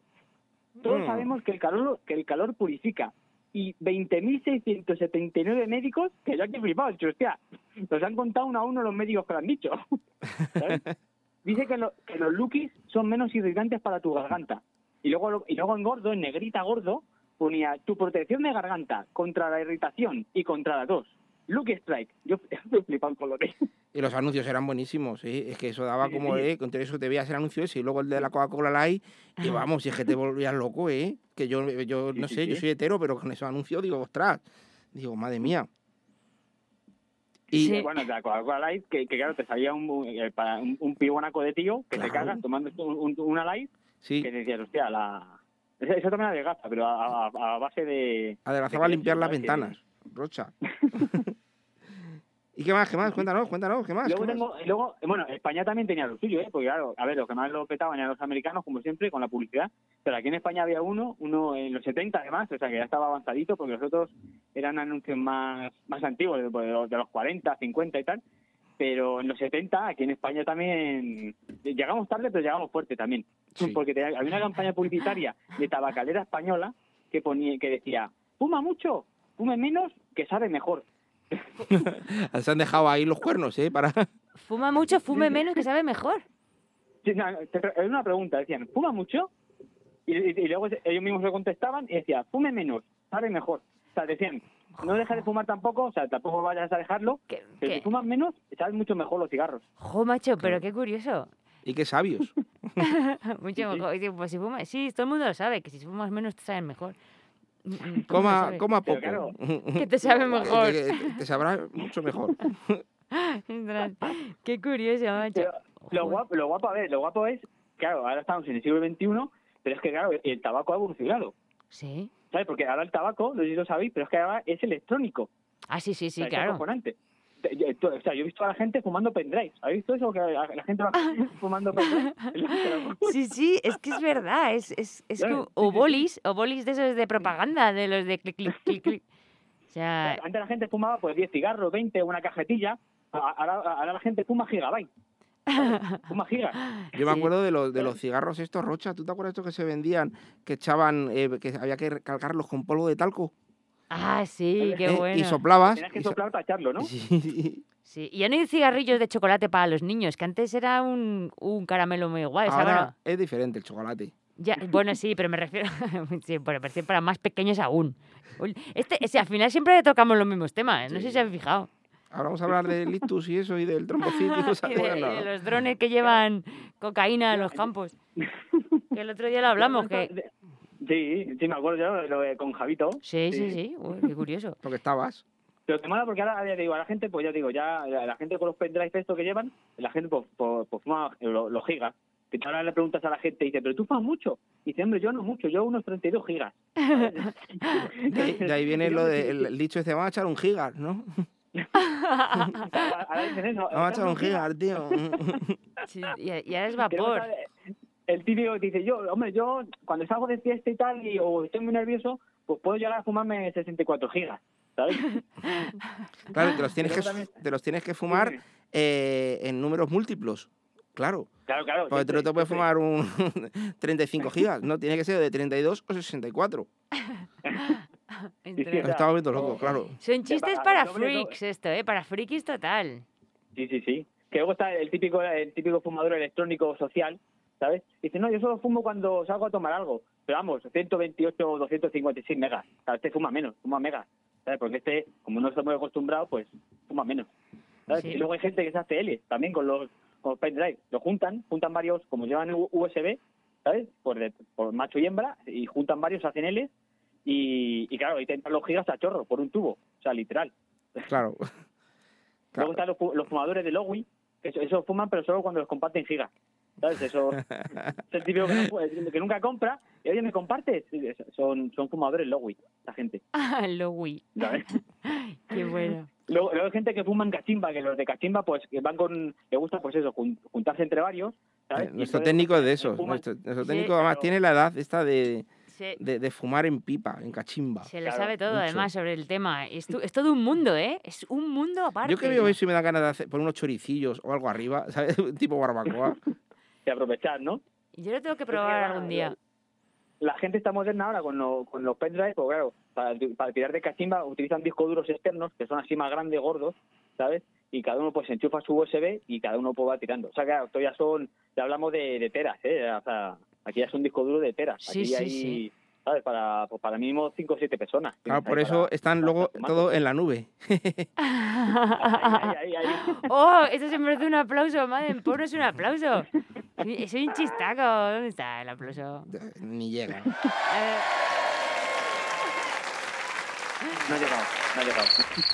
Todos Mm. sabemos que el calor que el calor purifica. Y 20.679 médicos, que yo aquí flipado, dicho, hostia, nos han contado uno a uno los médicos que lo han dicho. ¿Sabes? Dice que, lo- que los Lukis son menos irritantes para tu garganta. Y luego, y luego en gordo, en negrita gordo, ponía tu protección de garganta contra la irritación y contra la tos. Lucky Strike. Yo estoy flipando con lo de... Y los anuncios eran buenísimos, ¿eh? Es que eso daba Sí, como, sí. ¿eh? Con eso te veías el anuncio ese y luego el de la Coca-Cola Light. Y vamos, si es que te volvías loco, ¿eh? Que yo, yo no sí, sé, yo sí. soy hetero, pero con esos anuncios digo, ostras. Digo, madre mía. Y Bueno, de la Coca-Cola Light, que, que claro, te salía un, un, eh, un, un pibonaco de tío que te cagas tomando un- un- una Light Sí. que decías, hostia, la... Esa, esa también adelgaza, pero a, a- a base de... adelgazaba a limpiar las. Que- ventanas. Rocha. ¿Y qué más? ¿Qué más? Cuéntanos, cuéntanos, ¿qué más? Luego ¿Qué más? tengo, y luego, bueno, España también tenía lo suyo, ¿eh? Porque claro, a ver, los que más lo petaban eran los americanos, como siempre, con la publicidad. Pero aquí en España había uno, uno en los 70 además, o sea que ya estaba avanzadito, porque los otros eran anuncios más, más antiguos, de, los, de los 40, 50 y tal. Pero en los 70, aquí en España también, llegamos tarde, pero llegamos fuerte también. Porque te- había una campaña publicitaria de tabacalera española que ponía, que decía, fuma mucho, fume menos, que sabe mejor. Se han dejado ahí los cuernos, ¿eh? Para... Fuma mucho, fume menos, que sabe mejor. Sí, no, Es una pregunta, decían, ¿fuma mucho? Y, y- y luego ellos mismos le contestaban y decía, fume menos, sabe mejor. O sea, decían, no dejes de fumar tampoco, o sea, tampoco vayas a dejarlo, pero qué? si fumas menos, saben mucho mejor los cigarros. Jo, macho, pero qué curioso. Y qué sabios. Mucho mejor. Dice, Pues si fumas, sí, todo el mundo lo sabe, que si fumas menos te saben mejor. Mm, mm, Coma, coma poco. Que te sabe mejor. Que- que- te sabrá mucho mejor. Qué curioso, macho. Lo guapo, lo guapo, a ver, lo guapo es, claro, ahora estamos en el siglo XXI, pero es que, claro, el tabaco ha evolucionado. Sí. ¿Sabes? Porque ahora el tabaco, no sé si lo sabéis, pero es que ahora es electrónico. Ah, sí, sí, sí, O sea, es claro. acojonante. O sea, yo he visto a la gente fumando pendrive. ¿Has visto eso? Que la, la gente va fumando pendrive. Sí, sí, es que es verdad. Es, es, es que- o bolis, o bolis de esos de propaganda, de los de clic, clic, clic, clic. O sea, Antes la gente fumaba pues 10 cigarros, 20, una cajetilla. Ahora, ahora la gente fuma gigabyte. Fuma gigas. Yo me acuerdo de los, de los cigarros estos, Rocha. ¿Tú te acuerdas estos que se vendían, que echaban, eh, que había que calcarlos con polvo de talco? Ah, sí, qué Eh, y bueno. soplabas. Tienes que y so- soplar para echarlo, ¿no? Sí. Sí, y ya no hay cigarrillos de chocolate para los niños, que antes era un, un caramelo muy guay. Ahora es diferente el chocolate. Ya, bueno, sí, pero me refiero. sí, pero parece para más pequeños aún. Este, sea, al final siempre tocamos los mismos temas, ¿eh? no sé si habéis fijado. Ahora vamos a hablar del ictus y eso y del trombocito y cosas Y de, bueno, y de los drones que llevan cocaína a los campos. Que el otro día lo hablamos, que. Sí, sí, me acuerdo yo lo de- con Javito. Sí, sí, sí. Uy, qué curioso. Porque estabas. Pero te mola porque ahora ya digo, a la gente, pues ya digo, ya la, gente con los pendrives estos que llevan, la gente pues, pues, pues fuma los, los gigas. Que ahora le preguntas a la gente y dice, ¿pero tú fumas mucho? Y dice, hombre, yo no mucho, yo unos 32 gigas. De ahí, de ahí viene lo del el dicho este, vamos a echar un giga, ¿no? Ahora dicen eso. Vamos a echar un giga, tío. Sí, y, ahora es vapor. El típico que dice, yo, hombre, yo cuando salgo de fiesta y tal, y, o estoy muy nervioso, pues puedo llegar a fumarme 64 gigas, ¿sabes? Claro, te los tienes que, también- te los tienes que fumar eh, en números múltiplos. Claro. Claro, claro. Porque tú no te puedes fumar un 35 gigas, no, tiene que ser de 32 o 64. Entre- Me estaba volviendo loco, claro. Son chistes para freaks esto, ¿eh? Para frikis total. Sí, sí, sí. Que luego está el típico, el típico fumador electrónico social, ¿sabes? Dice, no, yo solo fumo cuando salgo a tomar algo. Pero vamos, 128 o 256 megas. O sea, este fuma menos, fuma megas. ¿Sabes? Porque este, como no está muy acostumbrado, pues fuma menos. ¿sabes? Sí. Y luego hay gente que se hace L también con los, con los pendrive. Lo juntan, juntan varios, como llevan USB, ¿sabes? Por, de- por macho y hembra, y juntan varios, hacen L. Y, y claro, ahí te entran los gigas a chorro, por un tubo. O sea, literal. Claro. Luego están los, fu- los fumadores de Lowy, que eso, eso fuman, pero solo cuando los comparten gigas. ¿Sabes? Eso es el típico que, no puede- que nunca compra. Y oye, ¿me compartes? Sí, es- Son, son fumadores Lowy, la gente. Ah, lo Wii. ¿sabes? Qué bueno. Luego, luego hay gente que fuma en cachimba, que los de cachimba, pues, que van con... Le gusta, pues eso, jun- juntarse entre varios, ¿sabes? Eh, Nuestro entonces, técnico es de eh, esos. Nuestro, nuestro Sí, técnico además claro. tiene la edad esta de, de, de fumar en pipa, en cachimba. se lo Claro, sabe todo, mucho. además, sobre el tema. Es, tu- es todo un mundo, ¿eh? Es un mundo aparte. Yo que veo eso y me da ganas de hacer, poner unos choricillos o algo arriba, ¿sabes? tipo barbacoa. De aprovechar, ¿no? Yo lo tengo que que, probar algún día. La gente está moderna ahora con, lo- con los pendrives, pues claro, para, para tirar de cachimba utilizan discos duros externos que son así más grandes, gordos, ¿sabes? Y cada uno pues enchufa su USB y cada uno pues va tirando. O sea, claro, esto ya son, ya hablamos de, de teras, ¿eh? O sea, aquí ya es un disco duro de teras. Sí, aquí sí, hay, sí. ¿Sabes? Para, pues para mínimo 5 o 7 personas. Por eso para- están para luego todo en la nube. Ahí, ahí, ahí. ¡Oh! Esto se merece un aplauso, madre. Ponos un aplauso. Soy un chistaco. ¿Dónde está el aplauso? Ni llega. Eh, No ha llegado, no ha llegado.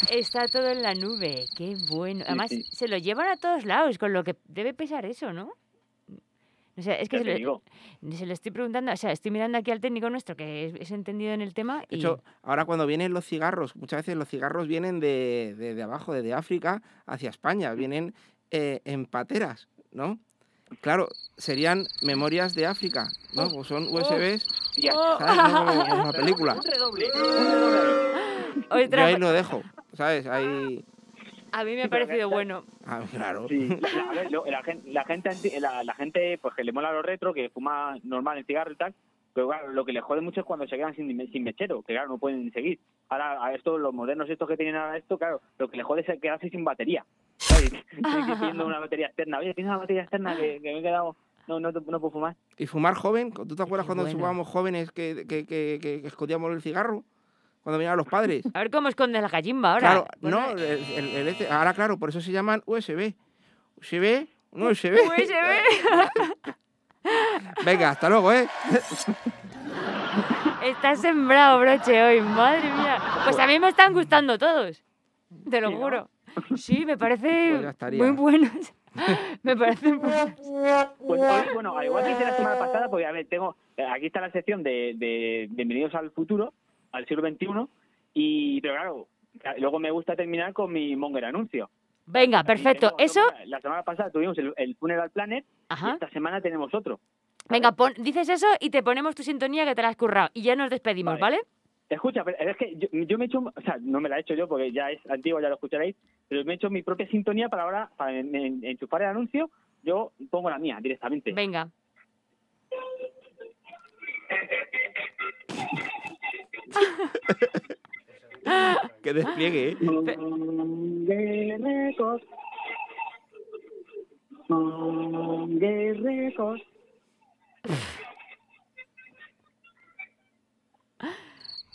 está todo en la nube. Qué bueno. Además, sí. se lo llevan a todos lados, con lo que debe pesar eso, ¿no? O sea, es que Ya se lo, se lo estoy preguntando, o sea, estoy mirando aquí al técnico nuestro que es, es entendido en el tema De y hecho, ahora cuando vienen los cigarros, muchas veces los cigarros vienen de, de, de abajo, desde África hacia España, vienen eh, en pateras, ¿no? Claro, serían memorias de África, ¿no? Pues son USBs, Ya. ¿sabes? No como en una película. Un redoble, un redoble. Yo ahí lo dejo, ¿sabes? Ahí... a mí me ha parecido bueno. Ah, claro. Sí, la, a ver, lo- la gen- la gente, la, la gente pues que le mola lo retro, que fuma normal el cigarro y tal, pero claro, lo que le jode mucho es cuando se quedan sin, sin mechero, que claro, no pueden seguir. Ahora, a estos, los modernos estos que tienen ahora esto, claro, lo que le jode es quedarse sin batería. Tienen que ir pidiendo una batería externa. Oye, ¿tienes una batería externa que, que me he quedado? No, no, no puedo fumar. Y fumar joven, ¿tú te acuerdas Qué cuando bueno. fumábamos jóvenes que, que, que, que- que escondíamos el cigarro? Cuando venían los padres. A ver cómo escondes la cachimba ahora. Claro, Pon- no, el, el- el este- ahora claro, por eso se llaman USB. USB, no USB. USB. Venga, hasta luego, ¿eh? Estás sembrado, broche, hoy, madre mía. Pues a mí me están gustando todos. Te lo juro. Sí, me parece Pues muy buenos. me parecen buenos. Pues hoy, bueno, al igual que hice la semana pasada, pues a ver, tengo, aquí está la sección de, de Bienvenidos al futuro, al siglo XXI, y, pero claro, luego me gusta terminar con mi Monger anuncio. Venga, perfecto. tengo- Eso, La semana pasada tuvimos el, el Funeral Planet, y ajá. esta semana tenemos otro. Venga, pon- dices eso y te ponemos tu sintonía que te la has currado. Y ya nos despedimos, ¿vale? Vale. Escucha, pero es que yo, yo me he hecho, o sea, no me la he hecho yo porque ya es antiguo, ya lo escucharéis, pero me he hecho mi propia sintonía para ahora, para en- en- enchufar el anuncio, yo pongo la mía directamente. Venga. Que despliegue, ¿eh? Guerrecos. Guerrecos.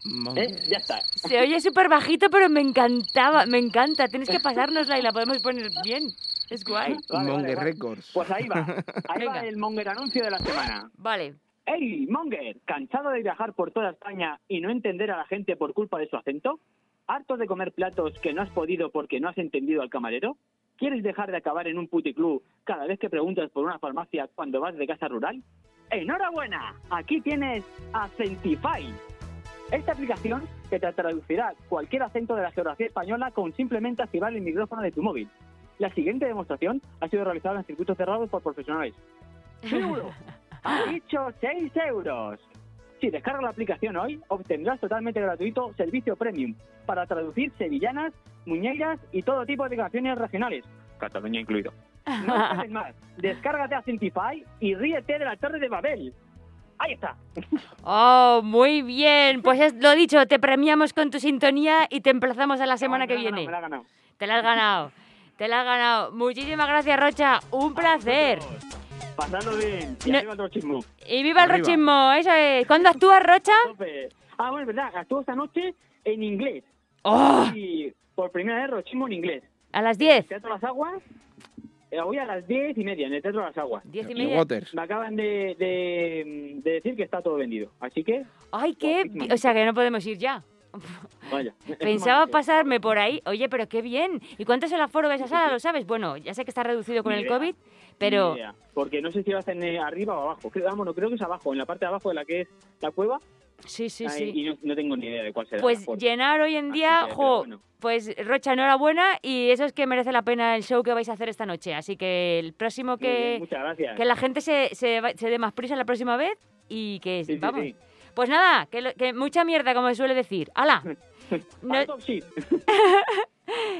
Monger. ¿Eh? Ya está. Se oye súper bajito, pero me encantaba, me encanta. Tienes que pasárnosla y la podemos poner bien. Es guay. Vale, Monger vale. Records. Pues ahí va. Ahí va el Monger anuncio de la semana. Vale. ¡Hey, Monger! ¿Cansado de viajar por toda España y no entender a la gente por culpa de su acento? ¿Harto de comer platos que no has podido porque no has entendido al camarero? ¿Quieres dejar de acabar en un puticlub cada vez que preguntas por una farmacia cuando vas de casa rural? ¡Enhorabuena! Aquí tienes Acentify. Esta aplicación que te traducirá cualquier acento de la geografía española con simplemente activar el micrófono de tu móvil. La siguiente demostración ha sido realizada en circuitos cerrados por profesionales. ¡Euro! Ha dicho 6 euros. Si descargas la aplicación hoy, obtendrás totalmente gratuito servicio premium para traducir sevillanas, muñeiras y todo tipo de canciones regionales. Cataluña incluido. No esperes más. Descárgate a Cintify y ríete de la Torre de Babel. Ahí está. Oh, muy bien. Pues es lo dicho, te premiamos con tu sintonía y te emplazamos a la semana que ganado, viene. me la he ganado. Te la has ganado. Te la has ganado. Muchísimas gracias, Rocha. Un placer. Pasando bien. Y No- arriba el rochismo. Y viva el Arriba. rochismo. Eso es. ¿Cuándo actúas, Rocha? Ah, bueno, es verdad. Actúo esta noche en inglés. Oh, Y por primera vez rochismo en inglés. a las 10. Teatro Las Aguas. eh, Hoy a las diez y media en el Teatro Las Aguas. 10 y media. Waters. Me acaban de, de, de decir que está todo vendido. Así que Ay, qué. O sea, que no podemos ir ya. Vaya. Pensaba pasarme por ahí. Oye, pero qué bien. ¿Y cuánto es el aforo de esa sala? ¿Lo sabes? Bueno, ya sé que está reducido con Ni el idea. COVID, pero... Ni idea, Porque no sé si va a ser eh, arriba o abajo. Creo, ah, bueno, creo que es abajo, en la parte de abajo de la que es la cueva. Sí, sí, sí. Y no, no tengo ni idea de cuál será. Pues llenar hoy en día, que, jo, bueno. pues Rocha, enhorabuena y eso es que merece la pena el show que vais a hacer esta noche. Así que el próximo bien, que, muchas gracias. que la gente se, se, va- se dé más prisa la próxima vez y que Sí, sí, vamos. sí. Pues nada, que, lo- que mucha mierda, como se suele decir. ¡Hala! No-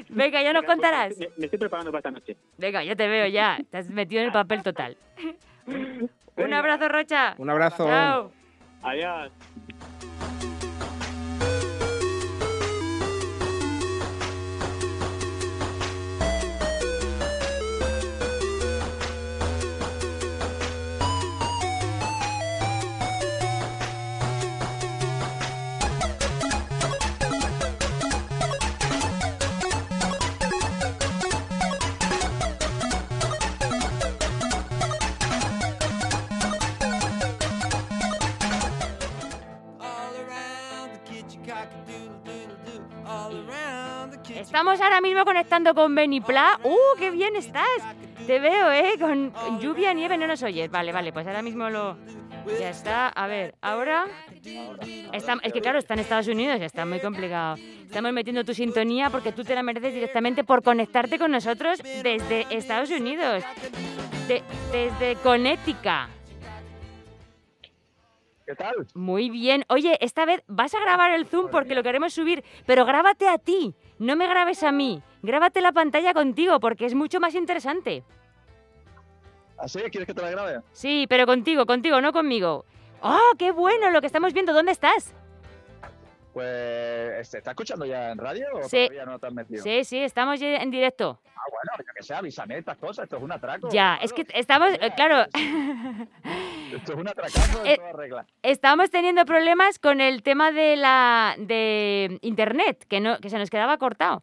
Venga, ya nos Venga, pues, contarás. Me, me estoy preparando para esta noche. Venga, ya te veo ya. Te has metido en el papel total. Un abrazo, Rocha. Un abrazo. Chao. Adiós. Estamos ahora mismo conectando con Benipla. ¡Uh, qué bien estás! Te veo, ¿eh? Con, lluvia, nieve, no nos oyes. Vale, vale, pues ahora mismo lo... Ya está. A ver, ahora... Está, es que claro, está en Estados Unidos, está muy complicado. Estamos metiendo tu sintonía porque tú te la mereces directamente por conectarte con nosotros desde Estados Unidos. De- desde Connecticut. ¿Qué tal? Muy bien. Oye, esta vez vas a grabar el Zoom porque lo queremos subir, pero grábate a ti. No me grabes a mí. Grábate la pantalla contigo porque es mucho más interesante. ¿Así? ¿Quieres que te la grabe? Sí, pero contigo, contigo, no conmigo. ¡Oh, qué bueno lo que estamos viendo! ¿Dónde estás? Pues, ¿se está escuchando ya en radio o Sí. todavía no te has metido? Sí, sí, estamos en directo. Ah, bueno, yo que sé, avísame estas cosas, esto es un atraco. Ya, es que estamos, eh, claro, Esto es un atracazo de Eh, toda regla. estamos teniendo problemas con el tema de la de internet, que no, que se nos quedaba cortado.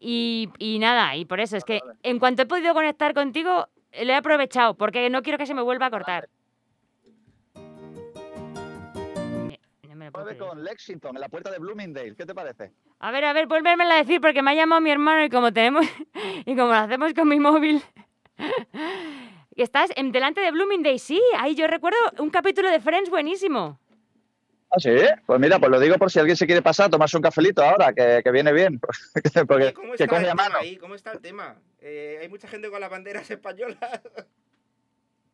Y, y nada, y por eso es que en cuanto he podido conectar contigo, lo he aprovechado, porque no quiero que se me vuelva a cortar. Eh, no me lo puedo con Lexington, en la puerta de Bloomingdale, ¿qué te parece? A ver, a ver, vuélvemela a decir porque me ha llamado mi hermano y como tenemos y como lo hacemos con mi móvil. Y estás en delante de Bloomingdale, sí, ahí yo recuerdo un capítulo de Friends buenísimo. ¿Ah, sí? Pues mira, pues lo digo por si alguien se quiere pasar, tomarse un cafelito ahora, que, que viene bien. Porque ¿Cómo que está coge el mano. ahí? ¿Cómo está el tema? Eh, hay mucha gente con las banderas españolas.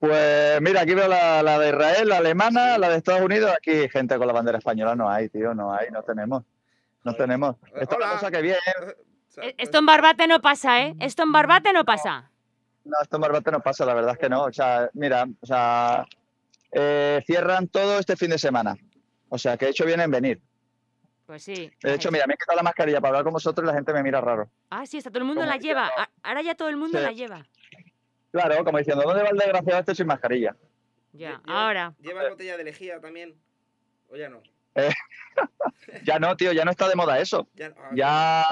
Pues mira, aquí veo la, la de Israel, la alemana, la de Estados Unidos. Aquí gente con la bandera española no hay, tío, no hay, no tenemos. No tenemos. Esta es cosa que viene. Esto en Barbate no pasa, ¿eh? Esto en Barbate no pasa. No, esto en Barbate no pasa, la verdad es que no. O sea, mira, o sea, eh, cierran todo este fin de semana. O sea, que de hecho vienen venir. Pues sí. De hecho, mira, me he quitado la mascarilla para hablar con vosotros y la gente me mira raro. Ah, sí, está todo el mundo Como la lleva. A- Ahora ya todo el mundo Sí. la lleva. Claro, como diciendo, ¿dónde va el desgraciado este sin mascarilla? Ya, ahora. ¿Lleva botella de lejía también? ¿O ya no? Eh, ya no, tío, ya no está de moda eso. Ya, ah, Ya,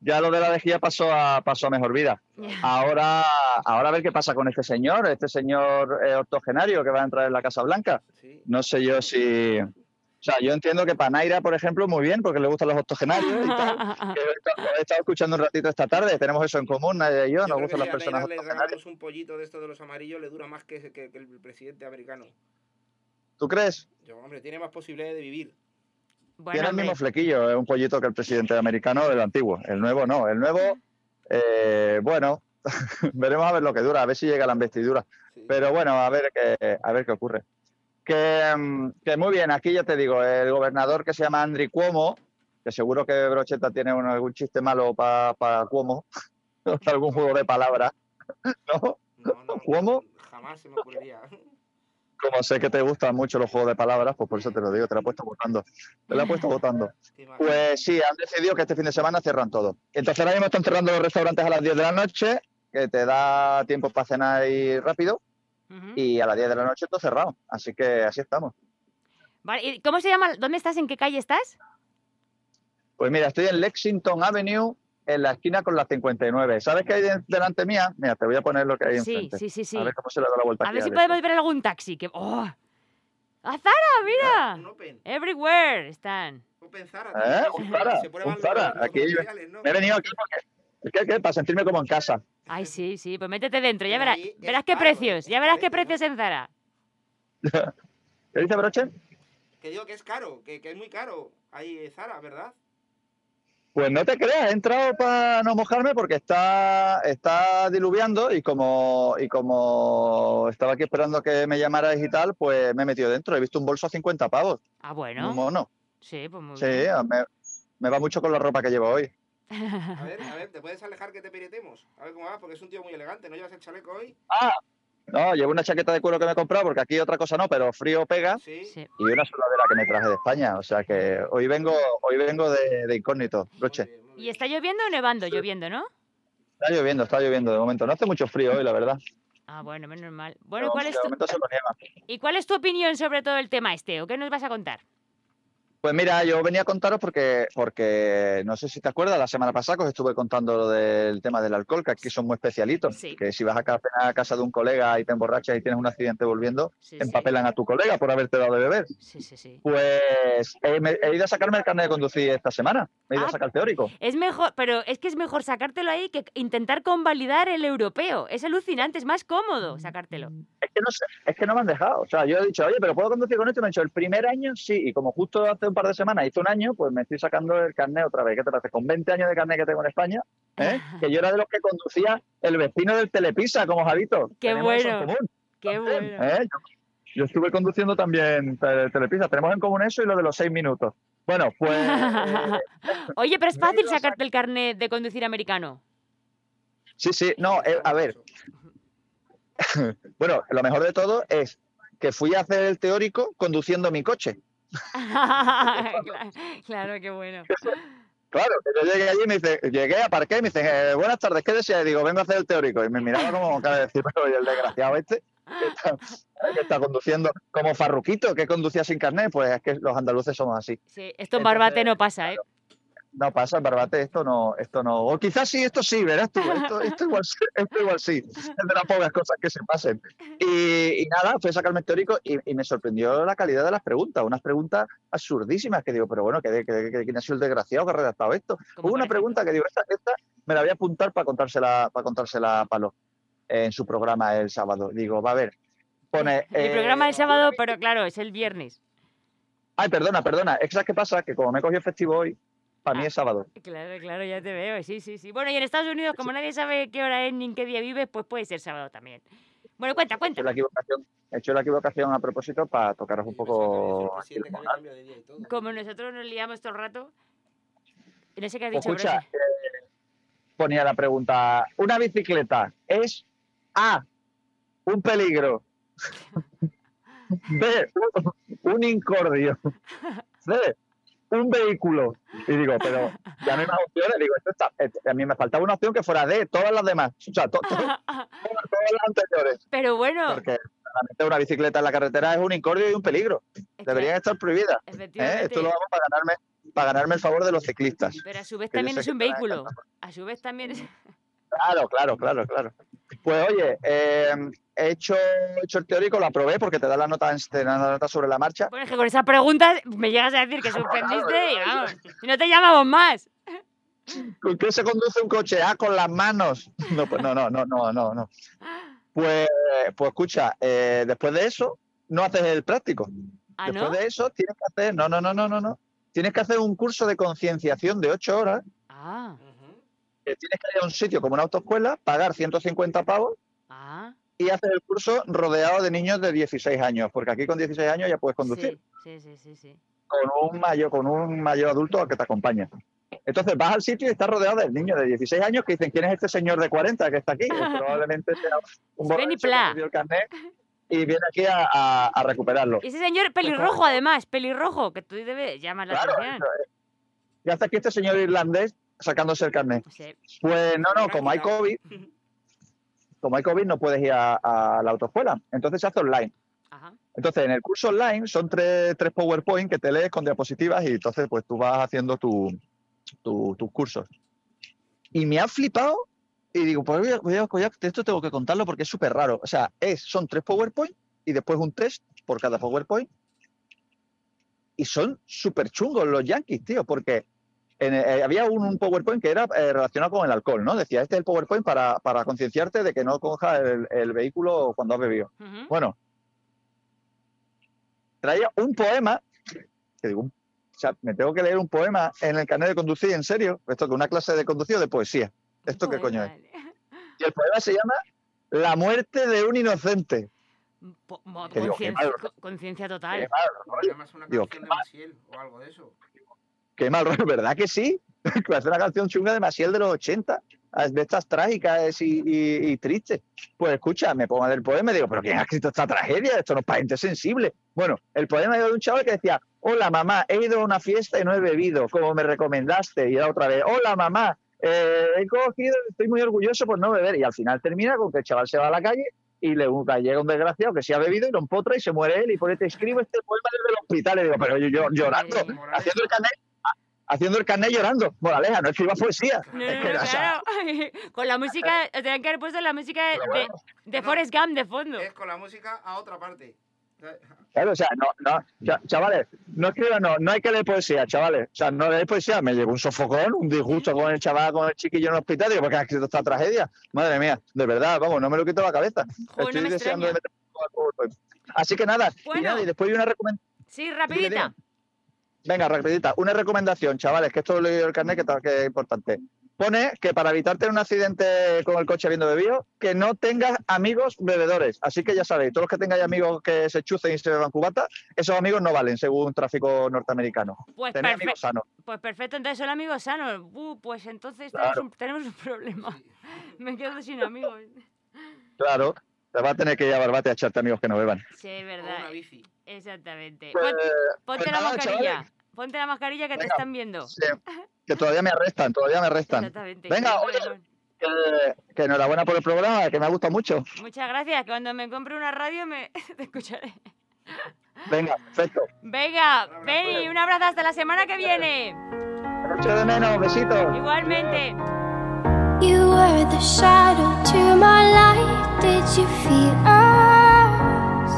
ya lo de la lejía pasó a, pasó a mejor vida. Ahora, ahora a ver qué pasa con este señor, este señor eh, octogenario que va a entrar en la Casa Blanca. No sé yo si... O sea, yo entiendo que para Naira, por ejemplo, muy bien, porque le gustan los octogenarios y tal. He estado- escuchando un ratito esta tarde, tenemos eso en común, Nadia y yo, Yo nos gustan que las personas octogenarias. un pollito de estos de los amarillos, le dura más que, que- que el presidente americano. ¿Tú crees? Yo, hombre, tiene más posibilidades de vivir. Tiene el mismo flequillo, es un pollito que el presidente americano del antiguo. El nuevo no. El nuevo, eh, bueno, veremos a ver lo que dura, a ver si llega la investidura. Pero bueno, a ver qué, a ver qué ocurre. Que, mm, que muy bien, aquí ya te digo, el gobernador que se llama Andri Cuomo, que seguro que Brocheta tiene un- algún chiste malo para Cuomo, algún juego de palabras, ¿no? ¿Cuomo? Jamás se me ocurriría. Como sé que te gustan mucho los juegos de palabras, pues por eso te lo digo, te lo he puesto votando. Te lo he puesto votando. Pues sí, han decidido que este fin de semana cierran todo. Entonces ahora mismo están cerrando los restaurantes a las 10 de la noche, que te da tiempo para cenar ahí rápido, y a las 10 de la noche todo cerrado. Así que así estamos. Vale, ¿y ¿Cómo se llama? ¿Dónde estás? ¿En qué calle estás? Pues mira, estoy en Lexington Avenue, en la esquina con la 59. ¿Sabes qué hay de- delante mía? Mira, te voy a poner lo que hay Sí, enfrente. sí, sí, sí. A ver cómo se le da la vuelta A aquí ver si esto. podemos ver algún taxi. Que... ¡Oh! ¡A Zara, mira! Everywhere están. Open Zara. ¿Eh? Un se- Zara, se un Zara. los Aquí me he venido aquí porque, ¿qué, qué? para sentirme como en casa. Ay, sí, sí, pues métete dentro, ya verás, verás qué precios, ya verás qué precios en Zara. ¿Qué dice Broche? Que digo que es caro, que, que es muy caro. Ahí Zara, ¿verdad? Pues no te creas, he entrado para no mojarme porque está, está diluviando y como, y como estaba aquí esperando que me llamarais y tal, pues me he metido dentro. He visto un bolso a 50 pavos. Ah, bueno, mono. sí, pues muy Sí, bien. me, me va mucho con la ropa que llevo hoy. A ver, a ver, ¿te puedes alejar que te piretemos? A ver cómo va, porque es un tío muy elegante. ¿No llevas el chaleco hoy? Ah, no, llevo una chaqueta de cuero que me he comprado porque aquí otra cosa no, pero frío pega. Sí. Y una sudadera que me traje de España. O sea que hoy vengo, hoy vengo de, de incógnito, Broche. ¿Y está lloviendo o nevando? Lloviendo, ¿no? Está lloviendo, está lloviendo de momento. No hace mucho frío hoy, la verdad. Ah, bueno, menos mal. Bueno, Pero ¿cuál es tu. ¿y cuál es tu opinión sobre todo el tema este? ¿O qué nos vas a contar? Pues mira, yo venía a contaros porque, porque no sé si te acuerdas, la semana pasada os estuve contando lo del tema del alcohol, que aquí son muy especialitos. Sí. Que si vas a ca- a casa de un colega y te emborrachas y tienes un accidente volviendo, Sí, sí. empapelan a tu colega por haberte dado de beber. Sí, sí, sí. Pues he, me- he ido a sacarme el carnet de conducir esta semana. Me he ido Ah. a sacar el teórico. Es mejor, pero es que es mejor sacártelo ahí que intentar convalidar el europeo. Es alucinante, es más cómodo sacártelo. Es que no sé, es que no me han dejado. O sea, yo he dicho, oye, pero puedo conducir con esto. Y me han dicho, el primer año sí. Y como justo hace un par de semanas hice un año, pues me estoy sacando el carnet otra vez. ¿Qué te parece? Con 20 años de carnet que tengo en España, ¿eh? que yo era de los que conducía el vecino del Telepisa, como Javito. Qué Tenemos eso en bueno. común, Qué bueno. ¿eh? Yo, estuve conduciendo también Tele- Telepisa. Tenemos en común eso y lo de los seis minutos. Bueno, pues eh, Oye, pero es fácil sacarte el carnet de conducir americano. sí, sí, no, eh, a ver. bueno, lo mejor de todo es que fui a hacer el teórico conduciendo mi coche. claro, claro, qué bueno. Claro, yo llegué allí y me dice, llegué, aparqué y me dice, eh, buenas tardes, ¿qué desea? Y digo, vengo a hacer el teórico. Y me miraba como cara de decir, pero ¿y el desgraciado este que está, que está conduciendo como farruquito, que conducía sin carnet, pues es que los andaluces somos así. Sí, esto en Barbate no pasa, ¿eh? No pasa, Barbate, esto no, esto no. O quizás sí, esto sí, verás tú, esto, esto igual, esto igual sí. Es de las pocas cosas que se pasen. Y, y nada, fui a sacarme el teórico y, y me sorprendió la calidad de las preguntas, unas preguntas absurdísimas que digo, pero bueno, ¿qué, qué, qué- quién ha sido el desgraciado que ha redactado esto? Hubo una pregunta que digo, esta, esta me la voy a apuntar para contársela, para contársela a Palo en su programa el sábado. Digo, va a ver. Pone. El eh, programa del sábado, pero claro, es el viernes. Ay, perdona, perdona. Es que ¿sabes qué pasa? Que como me he cogido festivo hoy, para mí Ah. es sábado. Claro, claro, ya te veo, sí, sí, sí. Bueno, y en Estados Unidos, como nadie sabe qué hora es ni en qué día vives, pues puede ser sábado también. Bueno, cuenta, He cuenta. hecho la equivocación, he hecho la equivocación a propósito para tocaros un poco. aquí el moral. Como nosotros nos liamos todo el rato. No sé qué has Pues dicho, escucha, eh, ponía la pregunta: ¿una bicicleta es A, un peligro? B, un incordio? C, un vehículo. Y digo, pero ya no hay más opciones. Digo, esto está, eh, a mí me faltaba una opción que fuera D, todas las demás. O sea, to- to- todas, las anteriores. Pero bueno, Porque una bicicleta en la carretera es un incordio y un peligro. Deberían estar prohibidas. ¿eh? Esto lo hago para ganarme, para ganarme el favor de los ciclistas. pero a su vez también es un vehículo. A su vez también es... Claro, claro, claro, claro. Pues oye, eh, he, hecho, he hecho el teórico, lo aprobé porque te da la nota, te da la nota sobre la marcha. Bueno, es que con esa pregunta me llegas a decir que suspendiste y vamos, y no te llamamos más. ¿Con qué se conduce un coche? Ah, con las manos. No, pues no, no, no, no, no, no. Pues, pues escucha, eh, después de eso, no haces el práctico. ¿Ah, después no? de eso, tienes que hacer, no, no, no, no, no, no. Tienes que hacer un curso de concienciación de ocho horas. Ah, que tienes que ir a un sitio como una autoescuela, pagar 150 pavos ah, y hacer el curso rodeado de niños de 16 años, porque aquí con 16 años ya puedes conducir sí, sí, sí, sí. con un mayor, con un mayor adulto que te acompaña. Entonces vas al sitio y estás rodeado de niños de 16 años que dicen, ¿quién es este señor de 40 que está aquí? Pues probablemente sea un borracho que el carnet y viene aquí a, a- a recuperarlo. Y ese señor pelirrojo, además, pelirrojo, que tú debes llamar la Claro, atención. Y hasta aquí este señor irlandés sacándose el carnet. Pues no, no, como hay COVID, como hay COVID no puedes ir a, a la autoescuela. Entonces se hace online. Ajá. Entonces, en el curso online son tres, tres PowerPoint que te lees con diapositivas y entonces pues tú vas haciendo tu, tu- tus cursos. Y me ha flipado y digo, pues voy a- voy a- voy a- esto tengo que contarlo porque es súper raro. O sea, es, son tres PowerPoint y después un test por cada PowerPoint. y son súper chungos los yankees, tío, porque en- eh, había un, un PowerPoint que era eh, relacionado con el alcohol, ¿no? Decía, este es el PowerPoint para, para concienciarte de que no cojas el, el vehículo cuando has bebido. Bueno, traía un poema, que digo, o sea, me tengo que leer un poema en el carnet de conducir, ¿en serio? Esto que una clase de conducción o de poesía. ¿Esto qué coño es? Y el poema se llama La muerte de un inocente. Digo, qué conciencia- mal- total. qué mal una Digo, canción qué de mal, Maciel o algo de eso. Qué mal rollo, ¿verdad que sí? Hace una canción chunga de Maciel de los 80, de estas trágicas y, y- y tristes. Pues escucha, me pongo a leer el poema y digo, ¿pero quién ha escrito esta tragedia? Esto no es para gente sensible. Bueno, el poema era de un chaval que decía, hola mamá, he ido a una fiesta y no he bebido, como me recomendaste. Y era otra vez, hola mamá, eh, he cogido, estoy muy orgulloso por no beber. Y al final termina con que el chaval se va a la calle y le llega un desgraciado que se ha bebido y lo empotra y se muere él y por te escribo este poema desde el hospital. Y digo, pero yo, yo llorando, haciendo el carnet, haciendo el carnet llorando. Moraleja, no escribas poesía. No, Es no, que, no, claro. Con la música, tenían que haber puesto la música de, de, de Forrest Gump de fondo. Es con la música a otra parte. Claro, o sea, no, no, cha- chavales, no escriban, no, no hay que leer poesía, chavales. O sea, no leer poesía, me llevo un sofocón, un disgusto con el chaval, con el chiquillo en el hospital, digo, ¿por qué has escrito esta tragedia? Madre mía, de verdad, vamos, no me lo quito de la cabeza. Joder, no Estoy me deseando extraña. de meter. Así que nada, y nada, y después hay una recomendación. Sí, rapidita. Venga, rapidita, una recomendación, chavales, que esto lo he leído en el carnet, que, tal- que es importante. Pone que para evitar tener un accidente con el coche habiendo bebido, que no tengas amigos bebedores. Así que ya sabéis, todos los que tengáis amigos que se chucen y se beban cubata, esos amigos no valen, según tráfico norteamericano. Pues perfecto. amigos sanos. Pues perfecto, entonces son amigos sanos. Uh, pues entonces Claro. tenemos, un, tenemos un problema. Me quedo sin amigos. Claro, te va a tener que ir a Barbate a echarte amigos que no beban. Sí, es verdad. Exactamente. Pues, Pon- ponte pues la nada, mascarilla. chavales. Ponte la mascarilla que te están viendo. Sí, que todavía me arrestan, todavía me arrestan. Exactamente. Venga, oye, que, que enhorabuena por el programa, que me ha gustado mucho. Muchas gracias. que Cuando me compre una radio me te escucharé. Venga, perfecto. Venga, Penny, un abrazo hasta la semana que viene. Mucho de menos, besitos. Igualmente. You were the shadow to my light. Did you feel us?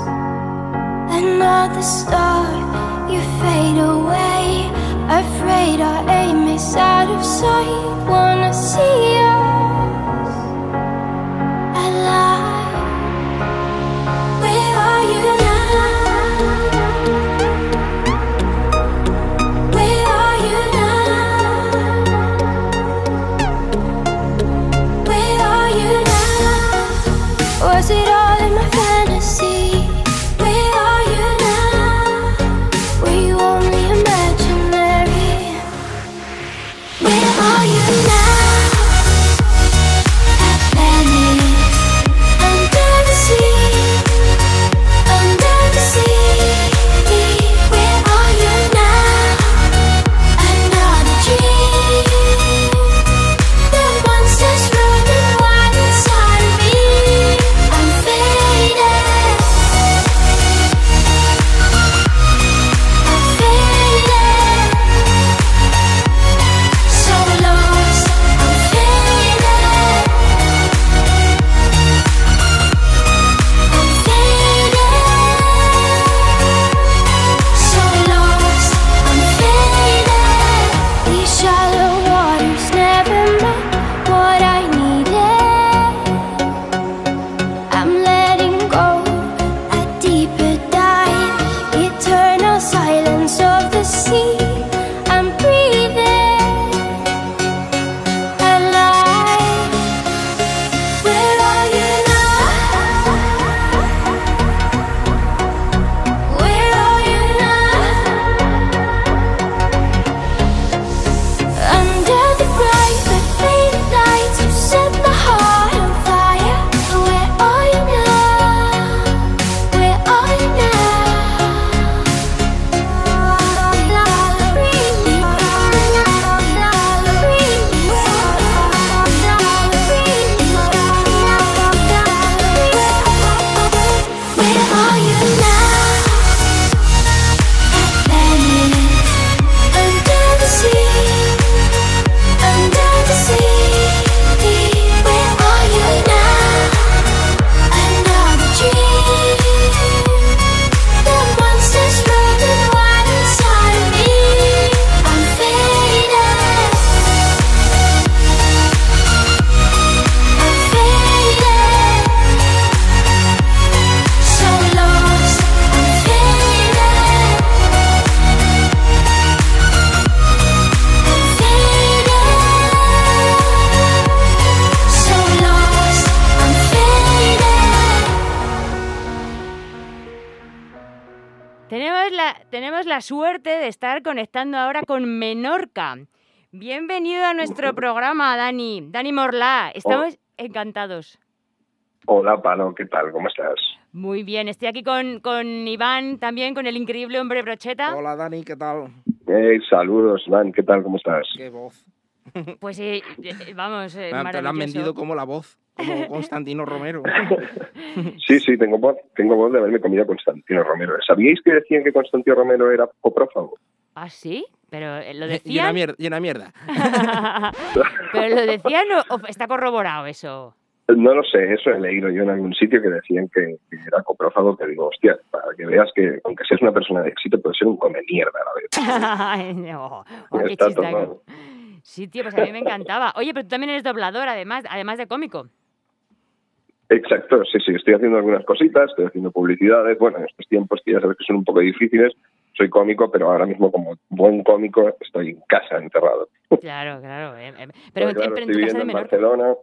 Another star, you fade away. Afraid our aim is out of sight. Wanna see us estar conectando ahora con Menorca. Bienvenido a nuestro programa, Dani. Dani Morlá, estamos encantados. Hola, Palo, ¿qué tal? ¿Cómo estás? Muy bien, estoy aquí con, con Iván también, con el increíble hombre brocheta. Hola, Dani, ¿qué tal? Eh, saludos, Iván, ¿qué tal? ¿Cómo estás? Qué voz. Pues eh, eh, vamos, eh, Te la han vendido como la voz, como Constantino Romero. Sí, sí, tengo voz, tengo voz de haberme comido a Constantino Romero. ¿Sabíais que decían que Constantino Romero era coprófago? ¿Ah, sí? Pero eh, lo Llena decían. mierda, llena mierda. Pero lo decían o, está corroborado eso. No lo sé, eso he leído yo en algún sitio que decían que, que era coprófago, que digo, hostia, para que veas que aunque seas una persona de éxito, puedes ser un come mierda a la vez. No. Oh, qué. Sí, tío, pues a mí me encantaba. Oye, pero tú también eres doblador, además, además de cómico. Exacto, sí, sí, estoy haciendo algunas cositas, estoy haciendo publicidades, bueno, en estos tiempos que ya sabes que son un poco difíciles, soy cómico, pero ahora mismo como buen cómico estoy en casa enterrado. Claro, claro. eh, eh, Pero, claro, en estoy tu casa viviendo de en Menorca. Barcelona.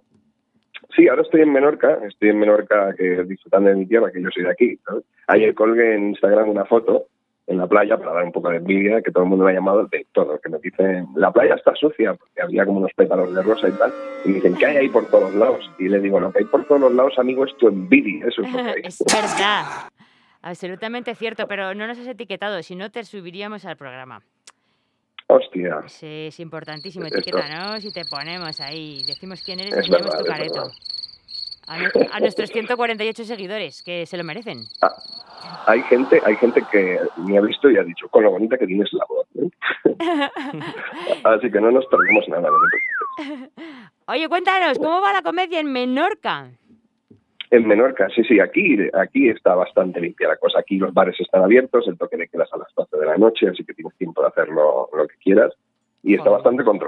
Sí, ahora estoy en Menorca, estoy en Menorca disfrutando de mi tierra, que yo soy de aquí. Ayer colgué en Instagram una foto en la playa para dar un poco de envidia, que todo el mundo me ha llamado de todo, que me dicen, la playa está sucia, porque había como unos pétalos de rosa y tal, y me dicen, ¿qué hay ahí por todos lados? Y le digo, lo que hay por todos los lados, amigo, es tu envidia, eso es lo que hay. Es verdad. Absolutamente cierto, pero no nos has etiquetado, si no te subiríamos al programa. Hostia. Sí, es importantísimo, etiquétanos y te ponemos ahí. Decimos quién eres y Es verdad, tu careto. A, a nuestros 148 seguidores, que se lo merecen. Hay gente, hay gente que me ha visto y ha dicho, con lo bonita que tienes la voz. ¿eh?". Así que no nos perdemos nada. no. Oye, cuéntanos, ¿cómo va la comedia en Menorca? En Menorca, sí, sí, aquí, aquí está bastante limpia la cosa. Aquí los bares están abiertos, el toque de quedas a las 12 de la noche, así que tienes tiempo de hacer lo, lo que quieras. Y está bastante controlado.